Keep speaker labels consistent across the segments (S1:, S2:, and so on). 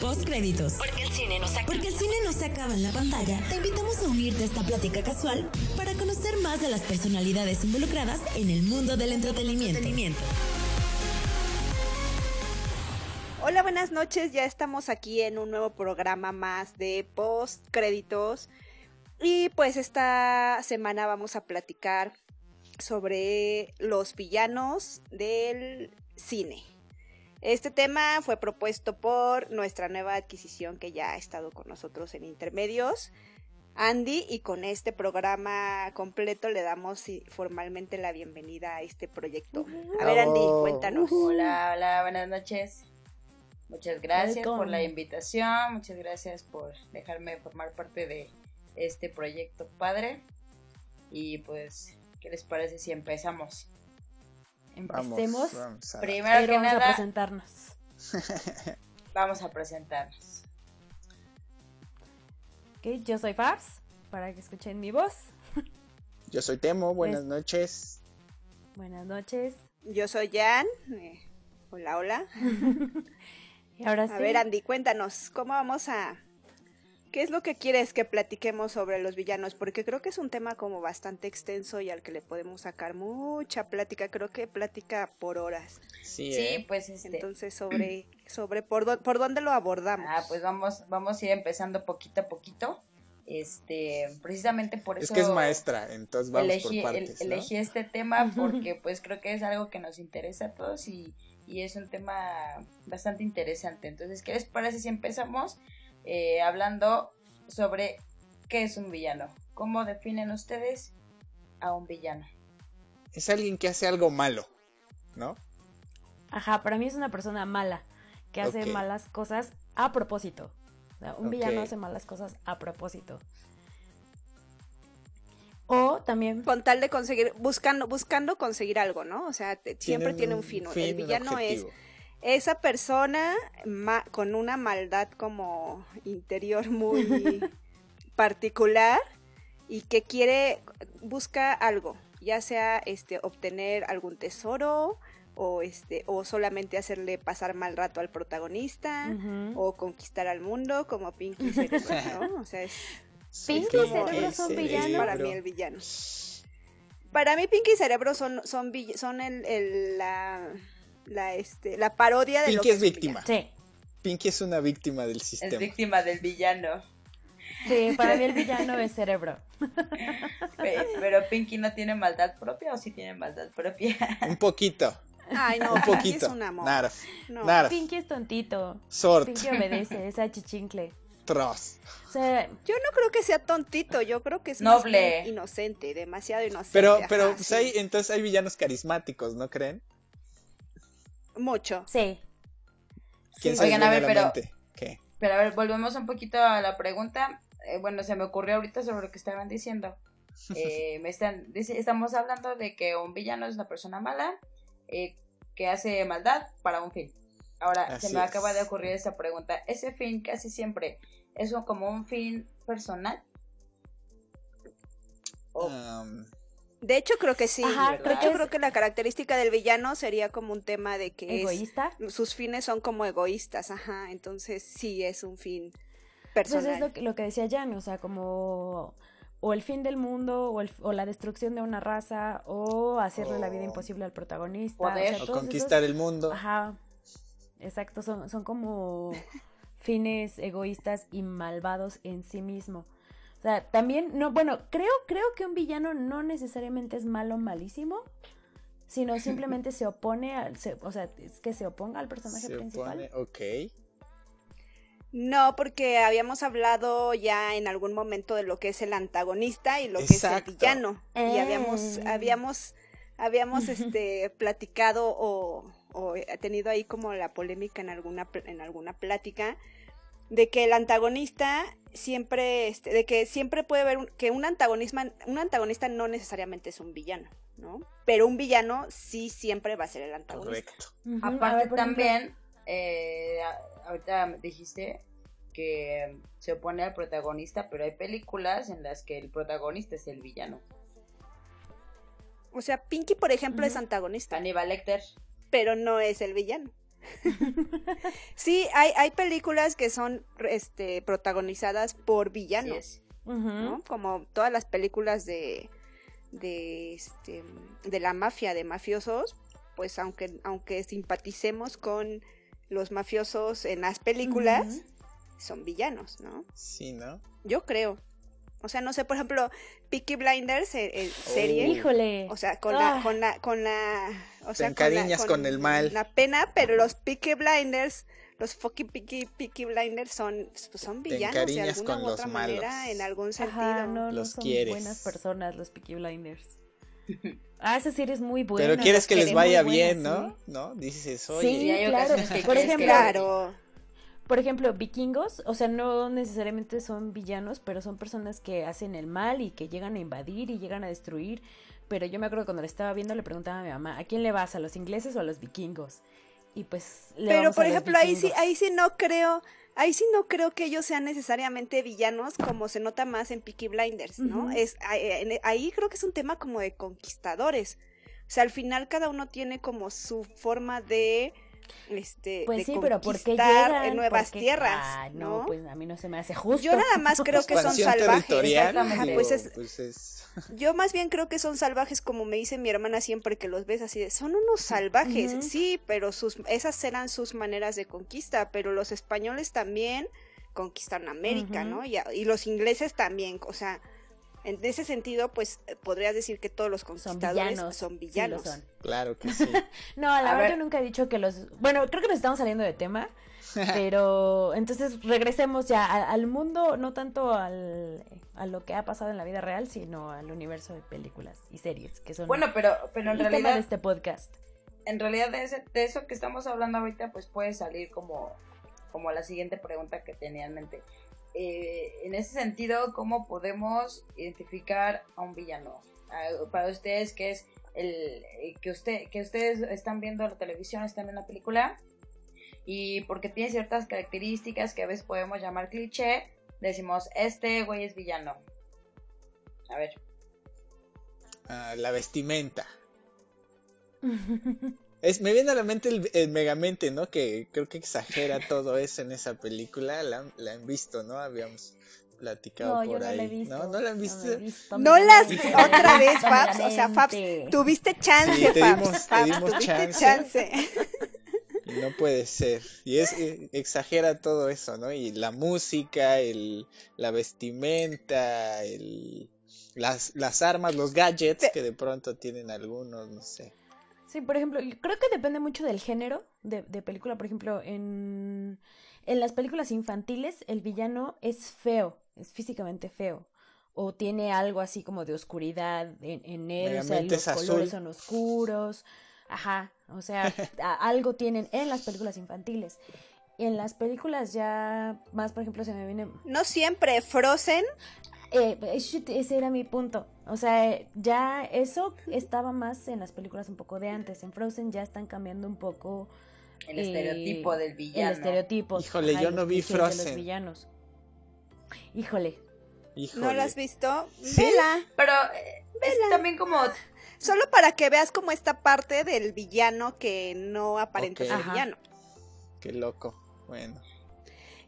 S1: Postcréditos. Porque el cine no se acaba. Porque el cine no se acaba en la pantalla. Te invitamos a unirte a esta plática casual para conocer más de las personalidades involucradas en el mundo del entretenimiento.
S2: Hola, buenas noches. Ya estamos aquí en un nuevo programa más de postcréditos. Y pues esta semana vamos a platicar sobre los villanos del cine. Este tema fue propuesto por nuestra nueva adquisición que ya ha estado con nosotros en intermedios, Andy, y con este programa completo le damos formalmente la bienvenida a este proyecto. A ver, Andy, cuéntanos.
S3: Hola, hola, buenas noches. Muchas gracias por la invitación, muchas gracias por dejarme formar parte de este proyecto padre. Y pues, ¿qué les parece si empezamos?
S4: Empecemos.
S3: Primero que
S4: vamos
S3: nada,
S4: a presentarnos.
S3: vamos a presentarnos.
S4: Ok, yo soy Fars, para que escuchen mi voz.
S5: Yo soy Temo, buenas
S4: Es-
S5: noches.
S4: Buenas noches.
S2: Yo soy Jan. eh, hola, hola.
S4: Y ahora
S2: A
S4: sí.
S2: ver, Andy, cuéntanos, ¿cómo vamos a... ¿Qué es lo que quieres que platiquemos sobre los villanos? Porque creo que es un tema como bastante extenso y al que le podemos sacar mucha plática, creo que plática por horas.
S5: Sí,
S3: Sí,
S5: ¿eh?
S3: pues este.
S2: Entonces, sobre, sobre por, dó- por dónde lo abordamos.
S3: Ah, pues vamos, vamos a ir empezando poquito a poquito. Este, precisamente por eso
S5: es que es maestra, entonces vamos
S3: elegí,
S5: por
S3: el-
S5: partes. ¿no?
S3: elegí este tema porque pues creo que es algo que nos interesa a todos y, y es un tema bastante interesante. Entonces, ¿qué les parece si empezamos eh, hablando sobre qué es un villano? ¿Cómo definen ustedes a un villano?
S5: Es alguien que hace algo malo, ¿no?
S4: Ajá, para mí es una persona mala, que hace malas cosas a propósito. O sea, un villano hace malas cosas a propósito. O también
S2: Con tal de conseguir, buscando, buscando conseguir algo, ¿no? O sea, te- siempre tiene
S5: un
S2: un fin.
S5: fin,
S2: el
S5: un
S2: villano es. Esa persona ma- con una maldad como interior muy particular y que quiere, busca algo, ya sea este obtener algún tesoro o este o solamente hacerle pasar mal rato al protagonista o conquistar al mundo como Pinky Cerebro, ¿no? O sea, es
S4: Pinky
S5: Sí,
S4: y Cerebro son
S5: Cerebro.
S4: villanos.
S2: para mí el villano. Para mí Pinky y Cerebro son son el, el- la la este la parodia de lo
S5: Pinky
S2: que
S5: es víctima.
S4: Sí,
S5: Pinky es una víctima del
S3: Es
S5: sistema.
S3: víctima del villano.
S4: sí, para mí el villano es cerebro.
S3: Pe- Pero Pinky no tiene maldad propia o sí tiene maldad propia.
S5: Un poquito,
S2: Ay, no,
S5: un
S2: Pinky es un amor.
S5: Narf,
S2: No.
S5: Narf,
S4: Pinky es tontito.
S5: Sort,
S4: Pinky obedece, es achichincle.
S5: Tross.
S4: O sea,
S2: Yo no creo que sea tontito, yo creo que es
S3: Noble.
S2: más bien inocente, demasiado inocente.
S5: Pero,
S2: ajá,
S5: pero pues
S2: sí.
S5: hay, entonces hay villanos carismáticos, ¿no creen?
S2: Mucho.
S4: sí.
S5: ¿Quién
S4: Sí,
S3: Oigan, a ver, pero-?
S5: ¿Qué?
S3: Pero a ver, volvemos un poquito a la pregunta. Eh, bueno, se me ocurrió ahorita sobre lo que estaban diciendo. Eh, me están, dice- estamos hablando de que un villano es una persona mala eh, que hace maldad para un fin. Ahora,
S5: Así
S3: se me
S5: es.
S3: acaba de ocurrir esa pregunta. ¿Ese fin casi siempre es un- como un fin personal? O-
S5: Um,
S2: De hecho, creo que sí.
S4: Ajá.
S2: De hecho,
S4: creo que
S2: creo
S4: es
S2: que la característica del villano sería como un tema de que es-
S4: egoísta.
S2: sus fines son como egoístas, ajá. Entonces, sí es un fin
S4: Pues
S2: personal.
S4: es lo que, lo que decía Jan, o sea, como o el fin del mundo o, el- o la destrucción de una raza o hacerle la vida imposible al protagonista.
S3: Poder.
S4: o sea,
S5: o
S4: todos
S5: conquistar
S4: esos-
S5: el mundo.
S4: Ajá, exacto, son, son como fines egoístas y malvados en sí mismo. O sea, también, no, bueno, creo, creo que un villano no necesariamente es malo malísimo, sino simplemente se opone al, se- o sea, es que se oponga al personaje
S5: Se
S4: principal.
S5: opone, ok.
S2: No, porque habíamos hablado ya en algún momento de lo que es el antagonista y lo que es el villano. Y habíamos,
S4: Eh.
S2: habíamos, habíamos este platicado o, o tenido ahí como la polémica en alguna pl- en alguna plática de que el antagonista siempre, este, de que siempre puede haber un, que un antagonista, un antagonista no necesariamente es un villano, ¿no? Pero un villano sí siempre va a ser el antagonista.
S5: Correcto.
S3: Aparte
S4: ver,
S3: también, eh, ahorita dijiste que se opone al protagonista, pero hay películas en las que el protagonista es el villano.
S2: O sea, Pinky, por ejemplo, es antagonista,
S3: Hannibal Lecter.
S2: pero no es el villano. sí, hay, hay películas que son este, protagonizadas por villanos, ¿no? Como todas las películas de, de, este, de la mafia, de mafiosos, pues aunque, aunque simpaticemos con los mafiosos en las películas, son villanos, ¿no?
S5: Sí, ¿no?
S2: Yo creo. O sea, no sé, por ejemplo, Peaky Blinders, en, eh, serie.
S4: Híjole.
S2: O sea, con la, ah. con la, con la, o sea,
S5: con, la, con, el mal.
S2: La pena, pero los Peaky Blinders, los fucking Peaky, Peaky Blinders son, pues, son villanos de alguna u otra manera, en algún sentido.
S4: no, los son buenas personas los Peaky Blinders. Ah, esa serie es muy buena.
S5: Pero quieres que les vaya bien, ¿no? ¿no? Dices, oye.
S4: Sí, claro. Por ejemplo, claro por ejemplo, vikingos, o sea, no necesariamente son villanos, pero son personas que hacen el mal y que llegan a invadir y llegan a destruir. Pero yo me acuerdo cuando le estaba viendo le preguntaba a mi mamá, ¿a quién le vas? ¿A los ingleses o a los vikingos? Y pues le
S2: Pero por ejemplo, ahí sí ahí sí no creo ahí sí no creo que ellos sean necesariamente villanos como se nota más en Peaky Blinders, ¿no? Es ahí creo que es un tema como de conquistadores. O sea, al final cada uno tiene como su forma de este
S4: pues
S2: de
S4: sí, pero ¿por qué llegan?
S2: en nuevas tierras
S4: ah, no, pues a mí no se me hace justo
S2: yo nada más creo que son salvajes
S5: Ajá, pues es, pues es...
S2: yo más bien creo que son salvajes como me dice mi hermana siempre que los ves así de son unos salvajes uh -huh. sí pero sus esas eran sus maneras de conquista pero los españoles también conquistaron América uh -huh. no y, y los ingleses también o sea en ese sentido, pues eh, podrías decir que todos los conquistadores son villanos. Son villanos.
S4: Sí son.
S5: Claro que sí.
S4: no, la a verdad ver. yo nunca he dicho que los... Bueno, creo que nos estamos saliendo de tema, pero entonces regresemos ya al, mundo, no tanto al, a lo que ha pasado en la vida real, sino al universo de películas y series, que son
S3: bueno, pero, pero en
S4: el
S3: realidad,
S4: tema de este podcast.
S3: En realidad de, ese, de eso que estamos hablando ahorita, pues puede salir como, como la siguiente pregunta que tenía en mente eh, en ese sentido, ¿cómo podemos identificar a un villano? Para ustedes, que es el eh, que usted que ustedes están viendo la televisión, están en la película y porque tiene ciertas características que a veces podemos llamar cliché, decimos este güey es villano. A ver.
S5: Uh, la vestimenta. Es, me viene a la mente el, el, Megamente, ¿no? Que creo que exagera todo eso en esa película. La, la han visto, ¿no? Habíamos platicado
S4: no,
S5: por
S4: yo
S5: ahí.
S4: No, la he visto.
S5: ¿No? ¿No la han visto?
S4: No, la he visto,
S2: ¿No las otra vez, Fabs. O sea, Fabs, tuviste chance,
S5: sí, te
S2: Fabs.
S5: Dimos,
S2: Fabs,
S5: te dimos
S2: tuviste
S5: chance.
S2: chance.
S5: Y no puede ser. Y es eh, exagera todo eso, ¿no? Y la música, el, la vestimenta, el, las, las armas, los gadgets que de pronto tienen algunos, no sé.
S4: Sí, por ejemplo, creo que depende mucho del género de, de película. Por ejemplo, en, en, las películas infantiles el villano es feo, es físicamente feo. O tiene algo así como de oscuridad en, en él, o sea, los colores azul. son oscuros. Ajá, o sea, algo tienen en las películas infantiles. En las películas ya más, por ejemplo, se me viene...
S2: No siempre, Frozen.
S4: Eh, ese era mi punto. O sea, ya eso estaba más en las películas un poco de antes. En Frozen ya están cambiando un poco
S3: el eh, estereotipo del villano.
S4: El estereotipo.
S5: Híjole, Ajá, yo no vi Frozen.
S4: De los villanos. Híjole.
S5: Híjole.
S2: ¿No la has visto?
S5: ¿Sí?
S2: Vela.
S3: Pero eh, Vela. es también como
S2: solo para que veas como esta parte del villano que no aparenta okay. ser Ajá. villano.
S5: Qué loco. Bueno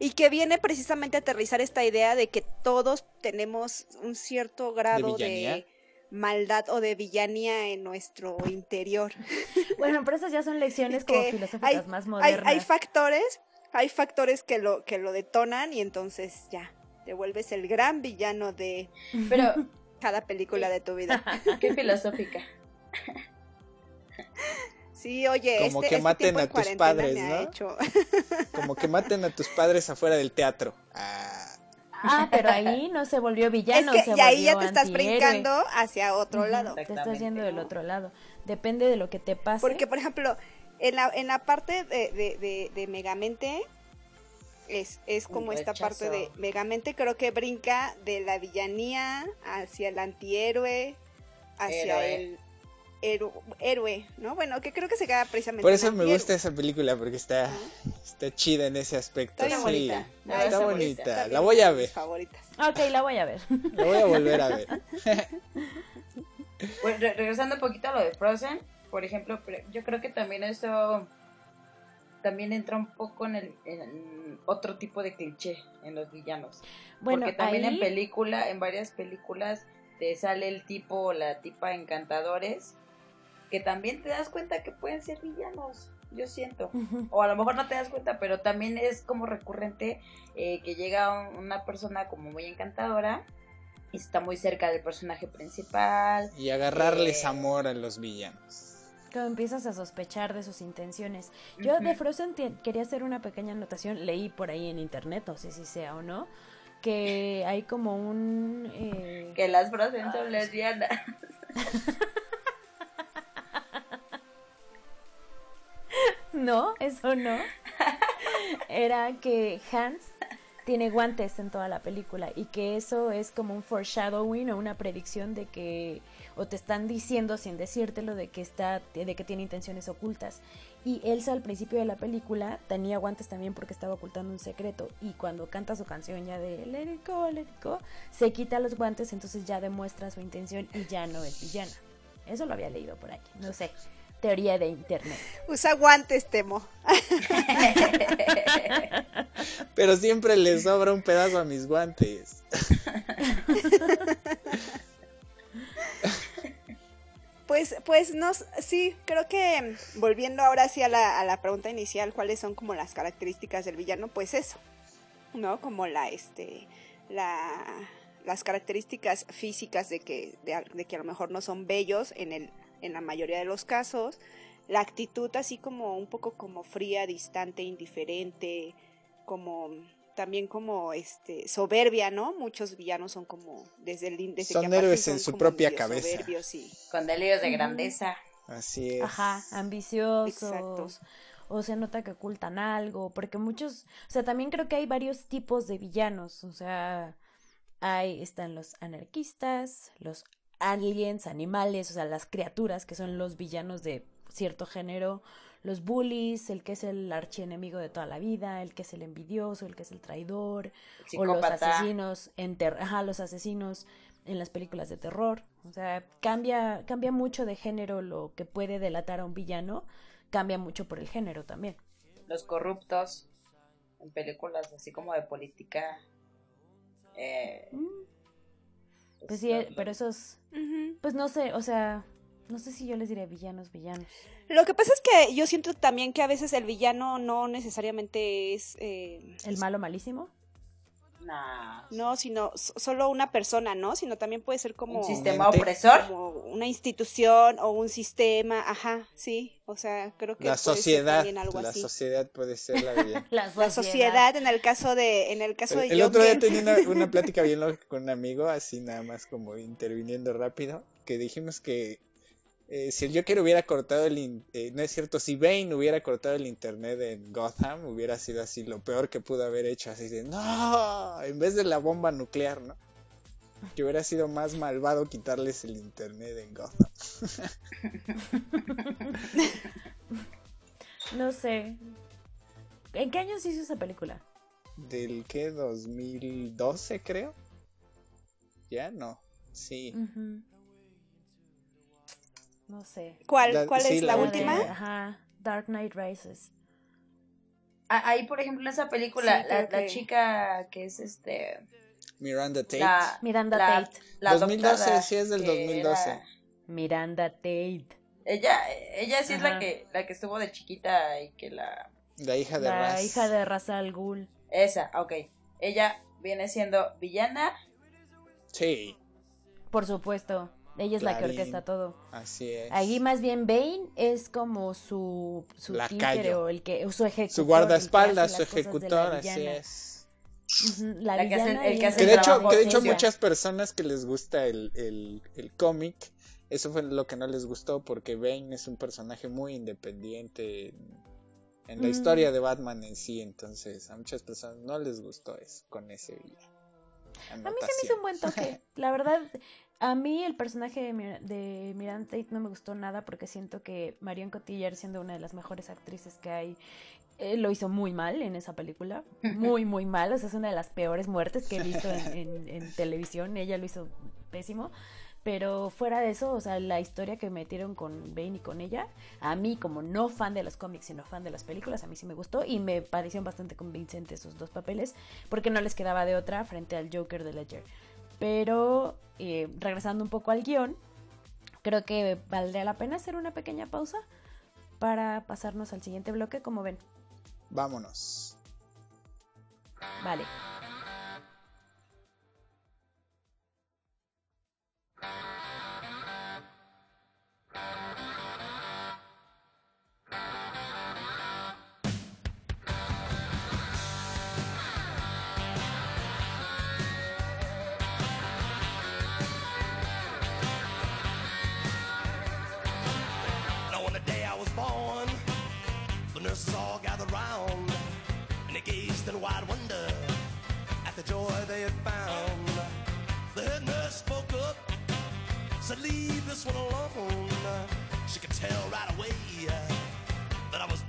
S2: y que viene precisamente a aterrizar esta idea de que todos tenemos un cierto grado de, de, maldad o de villanía en nuestro interior.
S4: Bueno, pero esas ya son lecciones como filosóficas
S2: hay,
S4: más modernas.
S2: Hay, hay, factores, hay factores que lo, que lo detonan y entonces ya, te vuelves el gran villano de
S3: pero,
S2: cada película de tu vida.
S3: Qué filosófica.
S2: Sí, oye,
S5: como
S2: este,
S5: que
S2: este
S5: maten a tus padres,
S2: ¿no?
S5: Hecho... como que maten a tus padres afuera del teatro. Ah,
S4: ah pero ahí no se volvió villano.
S2: Es que,
S4: se
S2: y ahí ya te estás brincando hacia otro
S4: uh -huh,
S2: lado.
S4: Te estás yendo ¿no? del otro lado. Depende de lo que te pase.
S2: Porque, por ejemplo, en la, en la parte de, de, de, de Megamente, es, es como esta parte de Megamente, creo que brinca de la villanía hacia el antihéroe, hacia
S3: Héroe.
S2: el héroe, ¿no? Bueno, que creo que se queda precisamente.
S5: Por eso me gusta esa película, porque está, está chida en ese aspecto.
S2: Está
S5: sí,
S2: bonita.
S5: Está, está bonita. Está la voy a ver.
S2: Favoritas.
S4: Ok, la voy a ver.
S5: La voy a volver a ver.
S3: bueno, re regresando un poquito a lo de Frozen, por ejemplo, yo creo que también eso también entra un poco en, el, en otro tipo de cliché en los villanos.
S4: Bueno,
S3: Porque también
S4: ahí-
S3: en película, en varias películas, te sale el tipo o la tipa encantadores, que también te das cuenta que pueden ser villanos, yo siento. O a lo mejor no te das cuenta, pero también es como recurrente eh, que llega un- una persona como muy encantadora y está muy cerca del personaje principal.
S5: Y agarrarles
S3: Eh.
S5: amor a los villanos.
S4: Cuando empiezas a sospechar de sus intenciones. Yo de. Frozen quería hacer una pequeña anotación, leí por ahí en internet, no sé si sea o no, que hay como un... eh,
S3: Que las Frozen son lesbianas.
S4: No, eso no. Era que Hans tiene guantes en toda la película y que eso es como un foreshadowing o una predicción de que o te están diciendo sin decírtelo de que está de que tiene intenciones ocultas. Y Elsa al principio de la película tenía guantes también porque estaba ocultando un secreto y cuando canta su canción ya de Let it go, let it go, se quita los guantes, entonces ya demuestra su intención y ya no es villana. Eso lo había leído por ahí, no sé. Teoría de internet.
S2: Usa guantes, Temo.
S5: Pero siempre les sobra un pedazo a mis guantes.
S2: Pues, pues no, sí, creo que mm, volviendo ahora sí a la, a la pregunta inicial, ¿cuáles son como las características del villano? Pues eso, ¿no? Como la, este, la, las características físicas de que, de, de que a lo mejor no son bellos en el, en la mayoría de los casos, la actitud así como un poco como fría, distante, indiferente, como también como este soberbia, ¿no? Muchos villanos son como desde el desde
S5: Son
S2: que
S5: héroes en
S2: son
S5: su
S2: como
S5: propia cabeza.
S2: soberbios y
S3: Con delirios de grandeza.
S5: Así es.
S4: Ajá, ambiciosos.
S2: Exacto.
S4: O se nota que ocultan algo, porque muchos, o sea, también creo que hay varios tipos de villanos, o sea, hay, están los anarquistas, los aliens, animales, o sea, las criaturas que son los villanos de cierto género, los bullies, el que es el archienemigo de toda la vida, el que es el envidioso, el que es el traidor, o los asesinos en ajá, los asesinos en las películas de terror. O sea, cambia, cambia mucho de género lo que puede delatar a un villano, cambia mucho por el género también.
S3: Los corruptos. En películas así como de política. Eh,
S4: Pues sí, pero esos, pues no sé, o sea, no sé si yo les diría villanos, villanos.
S2: Lo que pasa es que yo siento también que a veces el villano no necesariamente es, eh,
S4: El malo malísimo.
S3: Nah.
S2: no, sino solo una persona, ¿no? Sino también puede ser como,
S3: un sistema
S5: Mente.
S3: opresor.
S2: como una institución o un sistema, ajá, sí, o sea, creo que
S5: La sociedad.
S2: algo
S5: La
S2: así.
S5: sociedad puede ser la villana.
S4: La
S2: La sociedad en el caso de, en el caso de
S5: El, el otro día tenía una, una plática bien lógica con un amigo, así nada más como interviniendo rápido, que dijimos que eh, si el Joker hubiera cortado el... eh, no es cierto, si Bane hubiera cortado el internet en Gotham, hubiera sido así lo peor que pudo haber hecho, así de, no, en vez de la bomba nuclear, ¿no? Que hubiera sido más malvado quitarles el internet en Gotham.
S4: No sé. ¿En qué años hizo esa película?
S5: ¿Del qué? ¿2012 creo? ¿Ya? No. Sí.
S4: Ujú. No sé.
S2: ¿Cuál,
S5: La-
S2: cuál
S5: sí,
S2: es
S5: la
S2: la,
S4: de-
S2: última?
S4: Ajá, Dark Knight Rises.
S3: Ah, Ahí, por ejemplo, en esa película,
S2: Sí,
S3: la, la
S2: que-
S3: chica que es este.
S5: Miranda Tate.
S3: La,
S4: Miranda
S3: la,
S4: Tate.
S3: la
S5: 2012,
S3: adoptada,
S5: sí, es del
S3: que
S5: 2012.
S3: era-
S4: Miranda Tate.
S3: Ella, ella sí es la
S4: Ajá.
S3: que, la que estuvo de chiquita y que la.
S5: La hija de
S4: La
S5: Raz.
S4: hija de Ra's al Ghul.
S3: Esa, ok. Ella viene siendo villana.
S5: Sí,
S4: Por supuesto. Ella es la que orquesta todo.
S5: así es.
S4: Ahí más bien Bane es como su, su títere o el que, o su ejecutor.
S5: Su guardaespaldas, su ejecutor, así es.
S4: La,
S3: La que hace-
S4: villana
S3: el que
S4: ella
S3: hace
S5: Que
S4: es
S5: de hecho, que de hecho muchas personas que les gusta el, el, el cómic, eso fue lo que no les gustó porque Bane es un personaje muy independiente en, en la
S4: Mm.
S5: historia de Batman en sí, entonces a muchas personas no les gustó eso con ese villano.
S4: A mí se me hizo un buen toque. La verdad, a mí el personaje de, Mir- de Miranda Tate no me gustó nada porque siento que Marion Cotillard, siendo una de las mejores actrices que hay, eh, lo hizo muy mal en esa película. Muy, muy mal. O sea, es una de las peores muertes que he visto en, en- en televisión. Ella lo hizo pésimo. Pero fuera de eso, o sea, la historia que metieron con Bane y con ella, a mí como no fan de los cómics, sino fan de las películas, a mí sí me gustó y me parecieron bastante convincentes esos dos papeles, porque no les quedaba de otra frente al Joker de Ledger. Pero eh, regresando un poco al guion, creo que valdría la pena hacer una pequeña pausa para pasarnos al siguiente bloque, como ven.
S5: Vámonos.
S4: Vale.
S6: leave this one alone. She could tell right away uh, that I was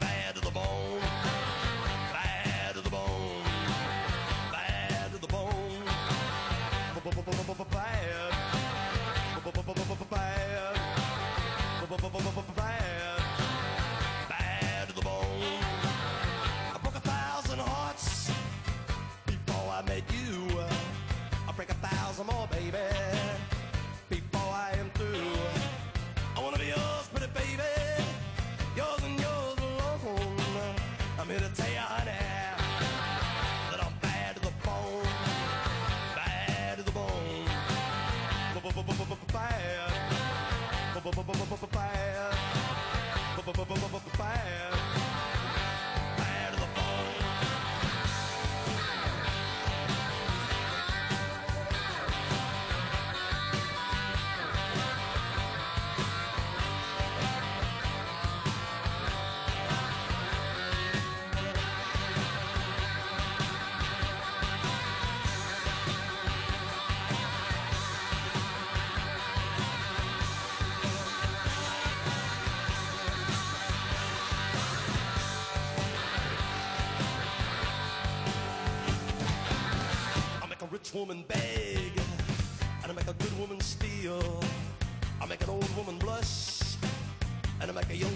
S6: bad. Woman beg, and I make a good woman steal. I make an old woman blush, and I make a young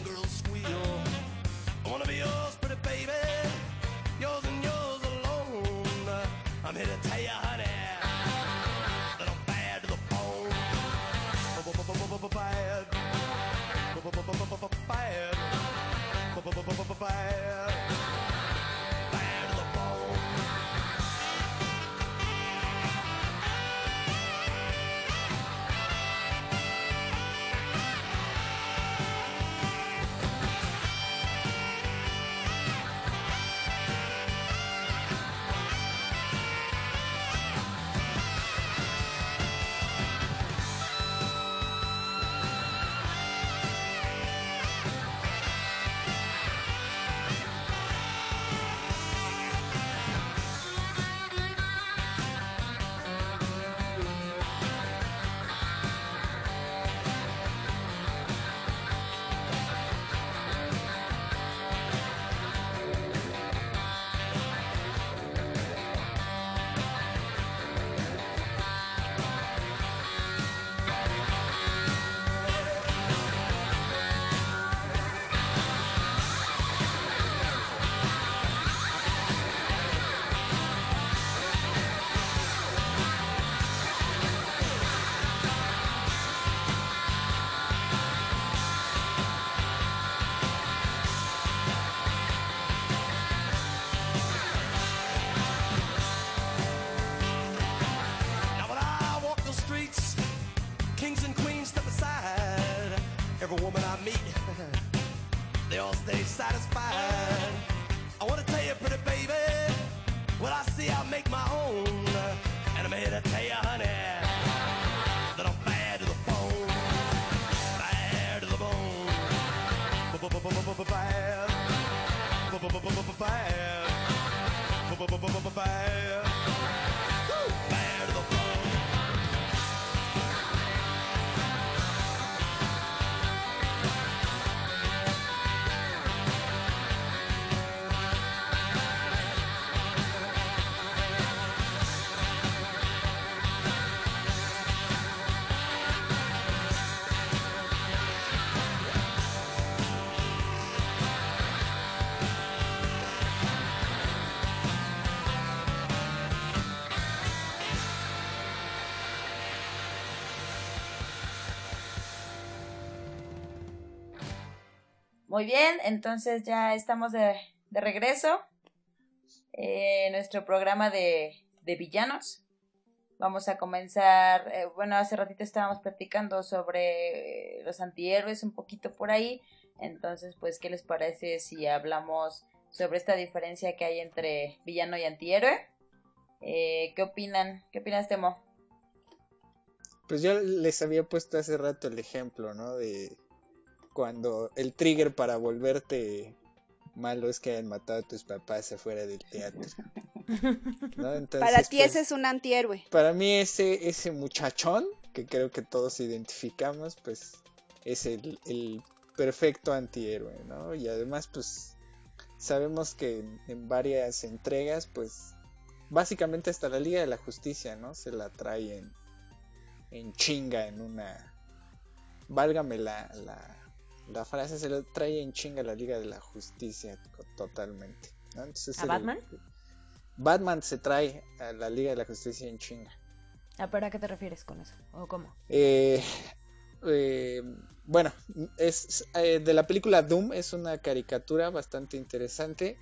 S3: Muy bien, entonces ya estamos de, de regreso en nuestro programa de, de villanos. Vamos a comenzar, eh, bueno, hace ratito estábamos platicando sobre los antihéroes un poquito por ahí, entonces pues, ¿qué les parece si hablamos sobre esta diferencia que hay entre villano y antihéroe? Eh, ¿Qué opinan? ¿Qué opinas, Temo?
S5: Pues yo les había puesto hace rato el ejemplo, ¿no? De cuando el trigger para volverte malo es que hayan matado a tus papás afuera del teatro. ¿no? Entonces,
S2: Para ti
S5: pues,
S2: ese es un antihéroe.
S5: Para mí ese, ese muchachón, que creo que todos identificamos, pues es el, el perfecto antihéroe, ¿no? Y además, pues sabemos que en, en varias entregas, pues básicamente hasta la Liga de la Justicia, ¿no? Se la trae en, en chinga, en una... Válgame la, la, la frase, se la trae en chinga la Liga de la Justicia totalmente. ¿no? Entonces,
S4: ¿A
S5: el-
S4: Batman?
S5: Batman se trae a la Liga de la Justicia en chinga.
S4: Ah, ¿pero a qué te refieres con eso? ¿O cómo?
S5: Eh, eh, bueno, es eh, de la película Doom, es una caricatura bastante interesante.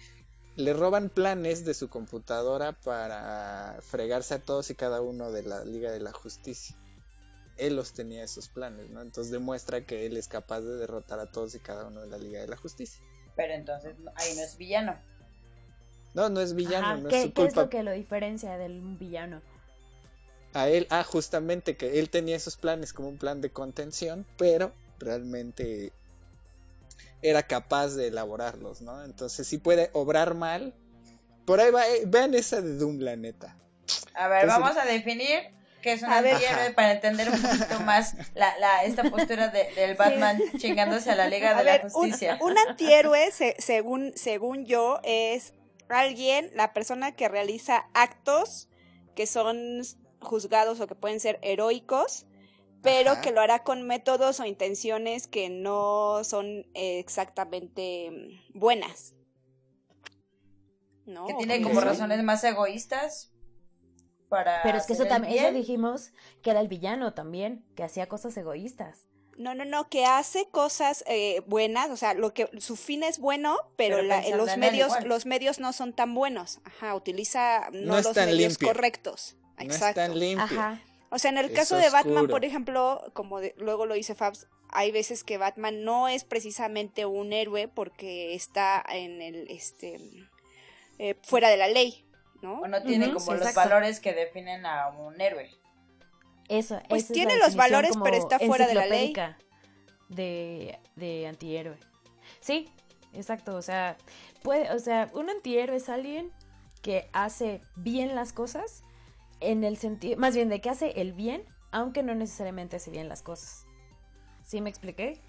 S5: Le roban planes de su computadora para fregarse a todos y cada uno de la Liga de la Justicia. Él los tenía esos planes, ¿no? Entonces demuestra que él es capaz de derrotar a todos y cada uno de la Liga de la Justicia.
S3: Pero entonces ahí no es villano.
S5: No, no es villano,
S4: Ajá,
S5: no
S4: ¿qué,
S5: es su
S4: qué es
S5: culpa.
S4: lo que lo diferencia del villano?
S5: a él, ah, justamente que él tenía esos planes como un plan de contención, pero realmente era capaz de elaborarlos, ¿no? Entonces sí puede obrar mal. Por ahí va, eh, vean esa de Doom, la neta.
S3: A ver,
S5: Entonces-
S3: vamos a definir qué es un
S2: A ver.
S3: antihéroe
S5: Ajá.
S3: para entender un poquito más la, la, esta postura de- del Batman chingándose a la Liga
S2: A
S3: de
S2: ver,
S3: la Justicia.
S2: un antihéroe, se- según, según yo, es alguien, la persona que realiza actos que son juzgados o que pueden ser heroicos, pero
S5: Ajá.
S2: que lo hará con métodos o intenciones que no son exactamente buenas. ¿No?
S3: que tiene como razones más egoístas para
S4: Pero es que eso también, eso dijimos que era el villano también, que hacía cosas egoístas.
S2: No, no, no, que hace cosas eh, buenas, o sea, lo que su fin es bueno, pero,
S3: Pero
S2: la- los medios,
S3: igual.
S2: los medios no son tan buenos. Ajá, utiliza no, los medios
S5: limpio.
S2: correctos.
S5: No es
S2: Exacto.
S5: tan limpio.
S4: Ajá.
S2: O sea, en el
S5: Es
S2: caso de Batman, por ejemplo, como de- luego lo dice Fabs, hay veces que Batman no es precisamente un héroe porque está en el este eh, fuera de la ley, ¿no?
S3: O no tiene como
S4: sí,
S3: los
S4: exacto.
S3: valores que definen a un héroe.
S4: Eso,
S2: Pues
S4: es
S2: tiene los valores, pero está fuera de la ley.
S4: De, de antihéroe. Sí, exacto. O sea, puede, o sea, un antihéroe es alguien que hace bien las cosas en el sentido, más bien de que hace el bien, aunque no necesariamente hace bien las cosas. ¿Sí me expliqué?